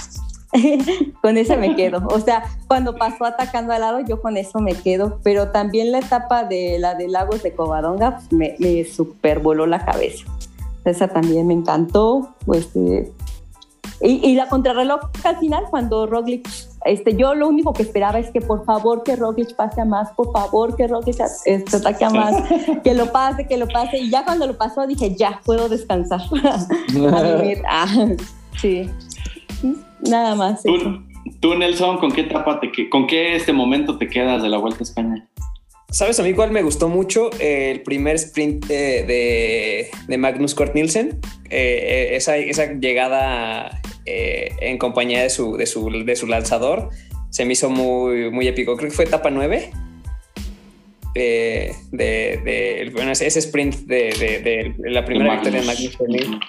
con ese me quedo. O sea, cuando pasó atacando al lado, yo con eso me quedo. Pero también la etapa de la de Lagos de Covadonga pues, me, me super voló la cabeza. Esa también me encantó. Pues, eh, y, la contrarreloj al final, cuando Roglic, este, yo lo único que esperaba es que por favor que Roglic pase a más, por favor que Roglic este, ataque a más, que lo pase, que lo pase. Y ya cuando lo pasó dije, ya, puedo descansar. Ah, sí, nada más. ¿Tú, Nelson, con qué etapa te, con qué este momento te quedas de la Vuelta a España? ¿Sabes a mí cuál me gustó mucho? el primer sprint de, de, Magnus Kort Nielsen. Eh, eh, esa, esa, llegada eh, en compañía de su, de, su, de su lanzador. Se me hizo muy, muy épico. Creo que fue etapa 9. De, de, bueno, ese sprint de, la primera victoria de Magnus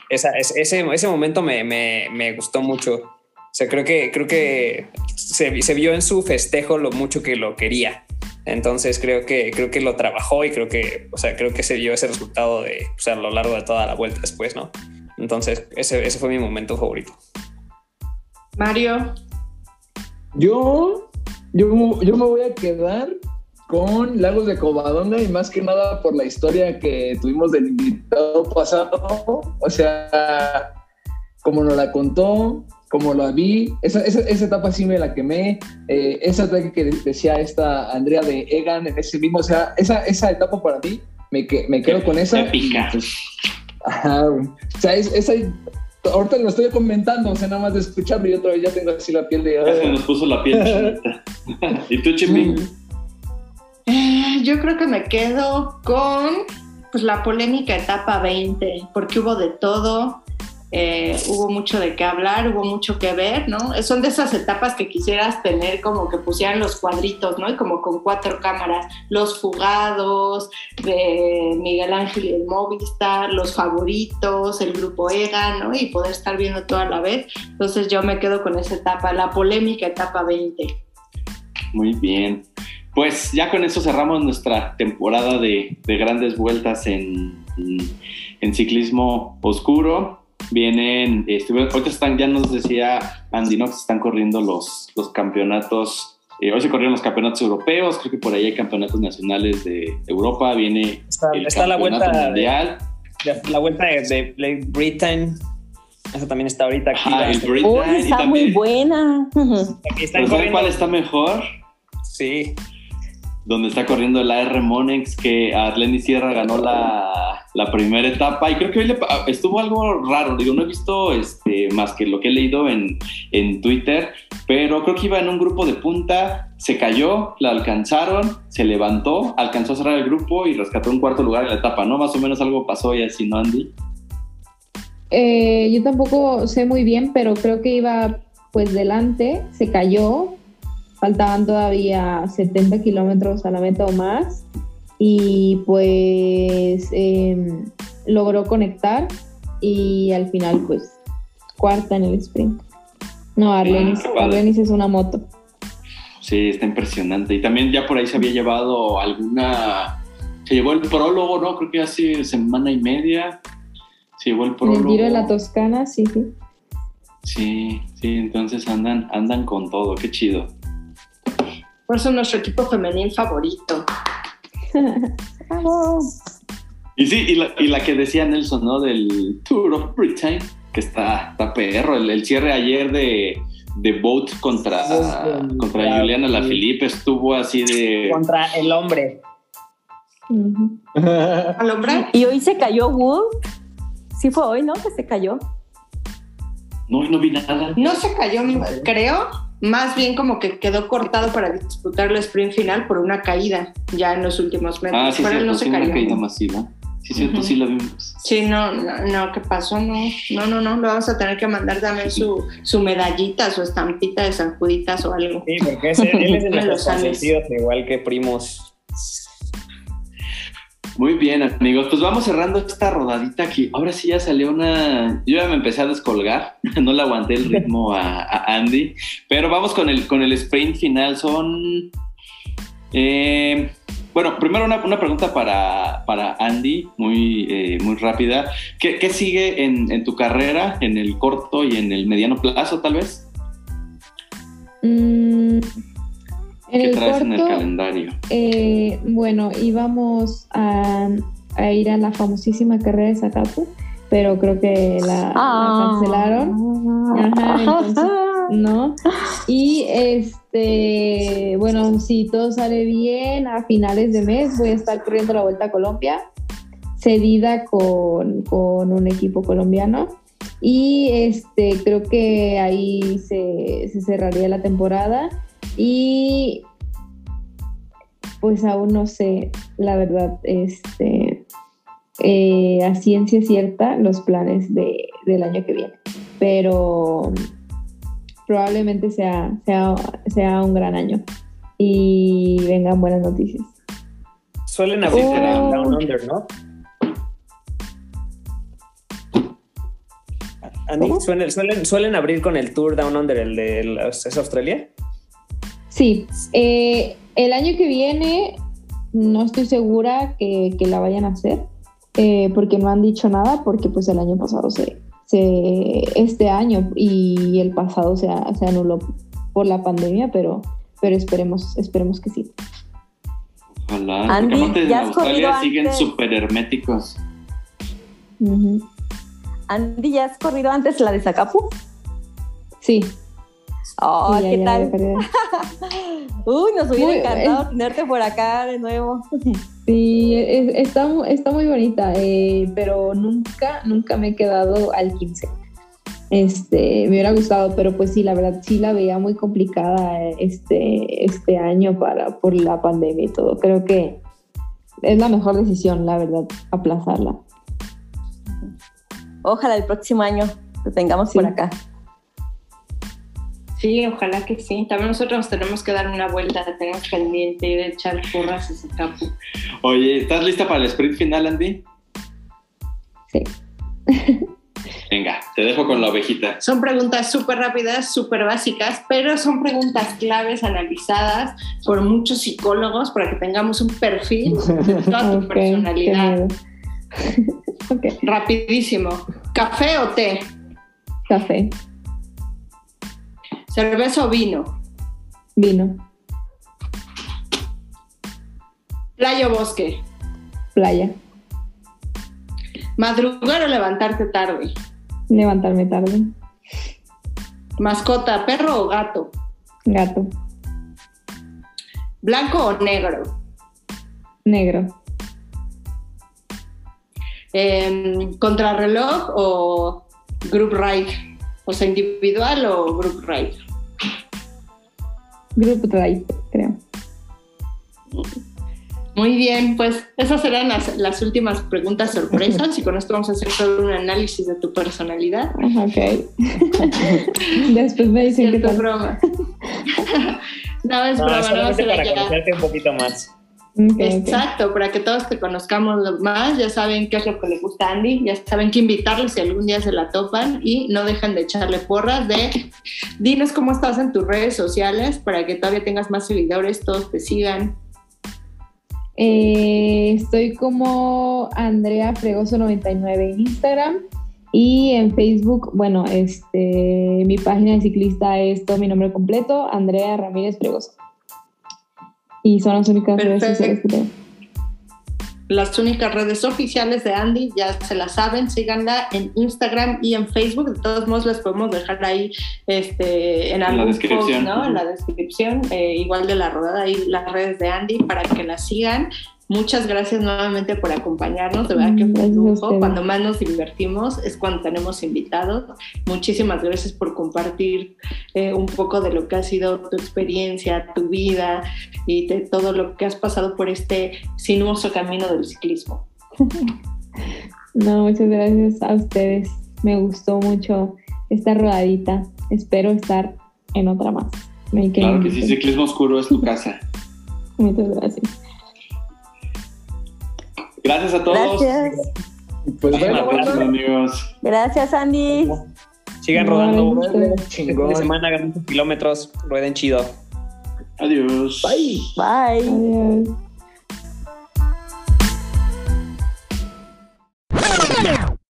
esa, ese, ese momento me, me, me, gustó mucho. O sea, creo que, creo que se, se, vio en su festejo lo mucho que lo quería. Entonces creo que, creo que lo trabajó y creo que, o sea, creo que se vio ese resultado de, o sea, a lo largo de toda la vuelta después, ¿no? Entonces, ese, ese fue mi momento favorito. Mario. Yo, yo, yo me voy a quedar con Lagos de Covadonga y más que nada por la historia que tuvimos del invitado pasado. O sea, como nos la contó, como la vi, esa, esa, etapa sí me la quemé. Eh, esa etapa que decía esta Andrea de Egan en ese mismo, o sea, esa, esa etapa para mí, me, me quedo con esa. Épica. Pues, ajá, o sea, esa ahorita lo estoy comentando, o sea, nada más de escucharlo y otra vez ya tengo así la piel de... Ya se nos puso la piel ¿Y tú, Chipi? Eh, yo creo que me quedo con pues, la polémica etapa 20, porque hubo de todo. Eh, hubo mucho de qué hablar, hubo mucho que ver, ¿no? Son de esas etapas que quisieras tener como que pusieran los cuadritos, ¿no? Y como con cuatro cámaras, los fugados de Miguel Ángel y el Movistar, los favoritos, el grupo EGA, ¿no? Y poder estar viendo todo a la vez. Entonces yo me quedo con esa etapa, la polémica etapa 20. Muy bien. Pues ya con eso cerramos nuestra temporada de, grandes vueltas en, en ciclismo oscuro vienen, este, ahorita están, ya nos decía Andy, ¿no? Que se están corriendo los, los campeonatos, eh, hoy se corrieron los campeonatos europeos, creo que por ahí hay campeonatos nacionales de Europa, viene está, la vuelta mundial. la vuelta de, Blake Britain, esa también está ahorita aquí. Ah, está muy buena. cuál está mejor? Sí. Donde está corriendo el AR Monex, que Arlenis Sierra ganó la la primera etapa y creo que hoy le, estuvo algo raro, digo, no he visto este, más que lo que he leído en, en Twitter, pero creo que iba en un grupo de punta, se cayó, la alcanzaron, se levantó, alcanzó a cerrar el grupo y rescató un cuarto lugar en la etapa, ¿no? Más o menos algo pasó y así, ¿no, Andy? Eh, yo tampoco sé muy bien, pero creo que iba pues delante, se cayó, faltaban todavía 70 kilómetros a la meta o más y pues em, logró conectar y al final pues cuarta en el sprint. No, Arlenis, Ah, es una moto. Sí, está impresionante. Y también ya por ahí se había llevado alguna... Se llevó el prólogo, ¿no? Creo que hace semana y media. Se llevó el prólogo. el Giro de la Toscana, sí, sí. Sí, sí, entonces andan, andan con todo, qué chido. Por eso nuestro equipo femenil favorito. Y sí, y la, y la que decía Nelson, ¿no? Del Tour of Britain, que está, está perro. El, el cierre ayer de, de Boat contra, Contra- Juliana Lafilippe estuvo así de... Contra el hombre. ¿Al hombre? Y hoy se cayó Wood. Sí fue hoy, ¿no? Que se cayó. No, no vi nada. No se cayó, creo. Más bien como que quedó cortado para disputar el sprint final por una caída ya en los últimos metros. Ah, sí, Pero cierto, no se sí, una cayó. caída masiva. Sí, cierto, Ujú. sí lo vimos. Sí, no, no, no, ¿qué pasó? No, no, no, no, le vamos a tener que mandar también su, su medallita, su estampita de San Juditas o algo. Sí, porque ese- él es de nuestros consentidos, igual que primos. Muy bien, amigos. Pues vamos cerrando esta rodadita aquí. Ahora sí ya salió una. Yo ya me empecé a descolgar. No le aguanté el ritmo a, Andy. Pero vamos con el, con el sprint final. Son. eh, bueno, primero una, una pregunta para, para Andy, muy, eh, muy rápida. ¿Qué, qué sigue en, en tu carrera, en el corto y en el mediano plazo, tal vez? Mm, en ¿Qué el traes en el corto, calendario? eh, bueno, íbamos a, a ir a la famosísima carrera de Zacapu, pero creo que la, la cancelaron. Ajá, entonces, ¿no? Y este, bueno, si todo sale bien, a finales de mes voy a estar corriendo la Vuelta a Colombia, cedida con, con un equipo colombiano. Y este, creo que ahí se, se cerraría la temporada. Y pues aún no sé, la verdad, este, eh, a ciencia cierta los planes de, del año que viene. Pero probablemente sea, sea, sea un gran año y vengan buenas noticias. Suelen abrir Oh. el Down Under, ¿no? Suelen, suelen, suelen abrir con el Tour Down Under, el de la- ¿es Australia? Sí, eh, el año que viene no estoy segura que, que la vayan a hacer eh, porque no han dicho nada porque pues el año pasado se, se este año y el pasado se, se anuló por la pandemia, pero, pero esperemos, esperemos que sí. Ojalá. Andy, porque ¿ya has Australia corrido siguen antes? súper herméticos. Andy, ¿ya has corrido antes la de Zacapu? Sí. Oh, sí, ¿qué ya tal? Uy, nos hubiera Muy- encantado tenerte por acá de nuevo. Sí, es- está, está muy bonita, eh, pero nunca, nunca me he quedado al 15. Este, me hubiera gustado, pero pues sí, la verdad sí la veía muy complicada este, este año para, por la pandemia y todo. Creo que es la mejor decisión, la verdad, aplazarla. Ojalá el próximo año te tengamos Sí. por acá. Sí, ojalá que sí. También nosotros nos tenemos que dar una vuelta, tenemos pendiente y de echar porras a ese campo. Oye, ¿estás lista para el sprint final, Andy? Sí. Venga, te dejo con la ovejita. Son preguntas súper rápidas, súper básicas, pero son preguntas claves analizadas por muchos psicólogos para que tengamos un perfil de toda tu personalidad. miedo. ok, Rapidísimo. ¿Café o té? café, ¿Cerveza o vino? vino, ¿Playa o bosque? playa, ¿Madrugar o levantarte tarde? levantarme tarde, ¿Mascota, perro o gato? gato, ¿Blanco o negro? negro, Em, ¿Contrarreloj o group ride? O sea, individual o group ride. Grupo Ride, creo. Muy bien, pues esas serán las, las, últimas preguntas sorpresas y con esto vamos a hacer todo un análisis de tu personalidad. Ok. Después me dicen que es broma. no, es No, broma, no para ya. conocerte un poquito más. Exacto, para que todos te conozcamos más, ya saben qué es lo que le gusta a Andy, ya saben que invitarle si algún día se la topan y no dejan de echarle porras de dinos cómo estás en tus redes sociales para que todavía tengas más seguidores, todos te sigan. Eh, estoy como Andrea Fregoso 99 en Instagram y en Facebook, bueno, este, mi página de ciclista es todo mi nombre completo, Andrea Ramírez Fregoso. Y son las únicas redes sociales que tengo. Las únicas redes oficiales de Andy ya se las saben, síganla en Instagram y en Facebook. De todos modos, les podemos dejar ahí este, en la algún post, descripción. ¿no? En la descripción, eh, igual de la rodada, ahí las redes de Andy para que la sigan. Muchas gracias nuevamente por acompañarnos, de verdad que fue un lujo. Cuando más nos divertimos es cuando tenemos invitados. Muchísimas gracias por compartir eh, un poco de lo que ha sido tu experiencia, tu vida y de todo lo que has pasado por este sinuoso camino del ciclismo. No, muchas gracias a ustedes. Me gustó mucho esta rodadita. Espero estar en otra más. Me Claro que sí. Ciclismo Oscuro es tu casa. Muchas gracias. Gracias a todos. Gracias. Pues bueno, abrazo, banda, amigos. Gracias, Andy. Sigan rodando. chingón. de semana muchos kilómetros, rueden chido. Adiós. Bye. Bye. Adiós.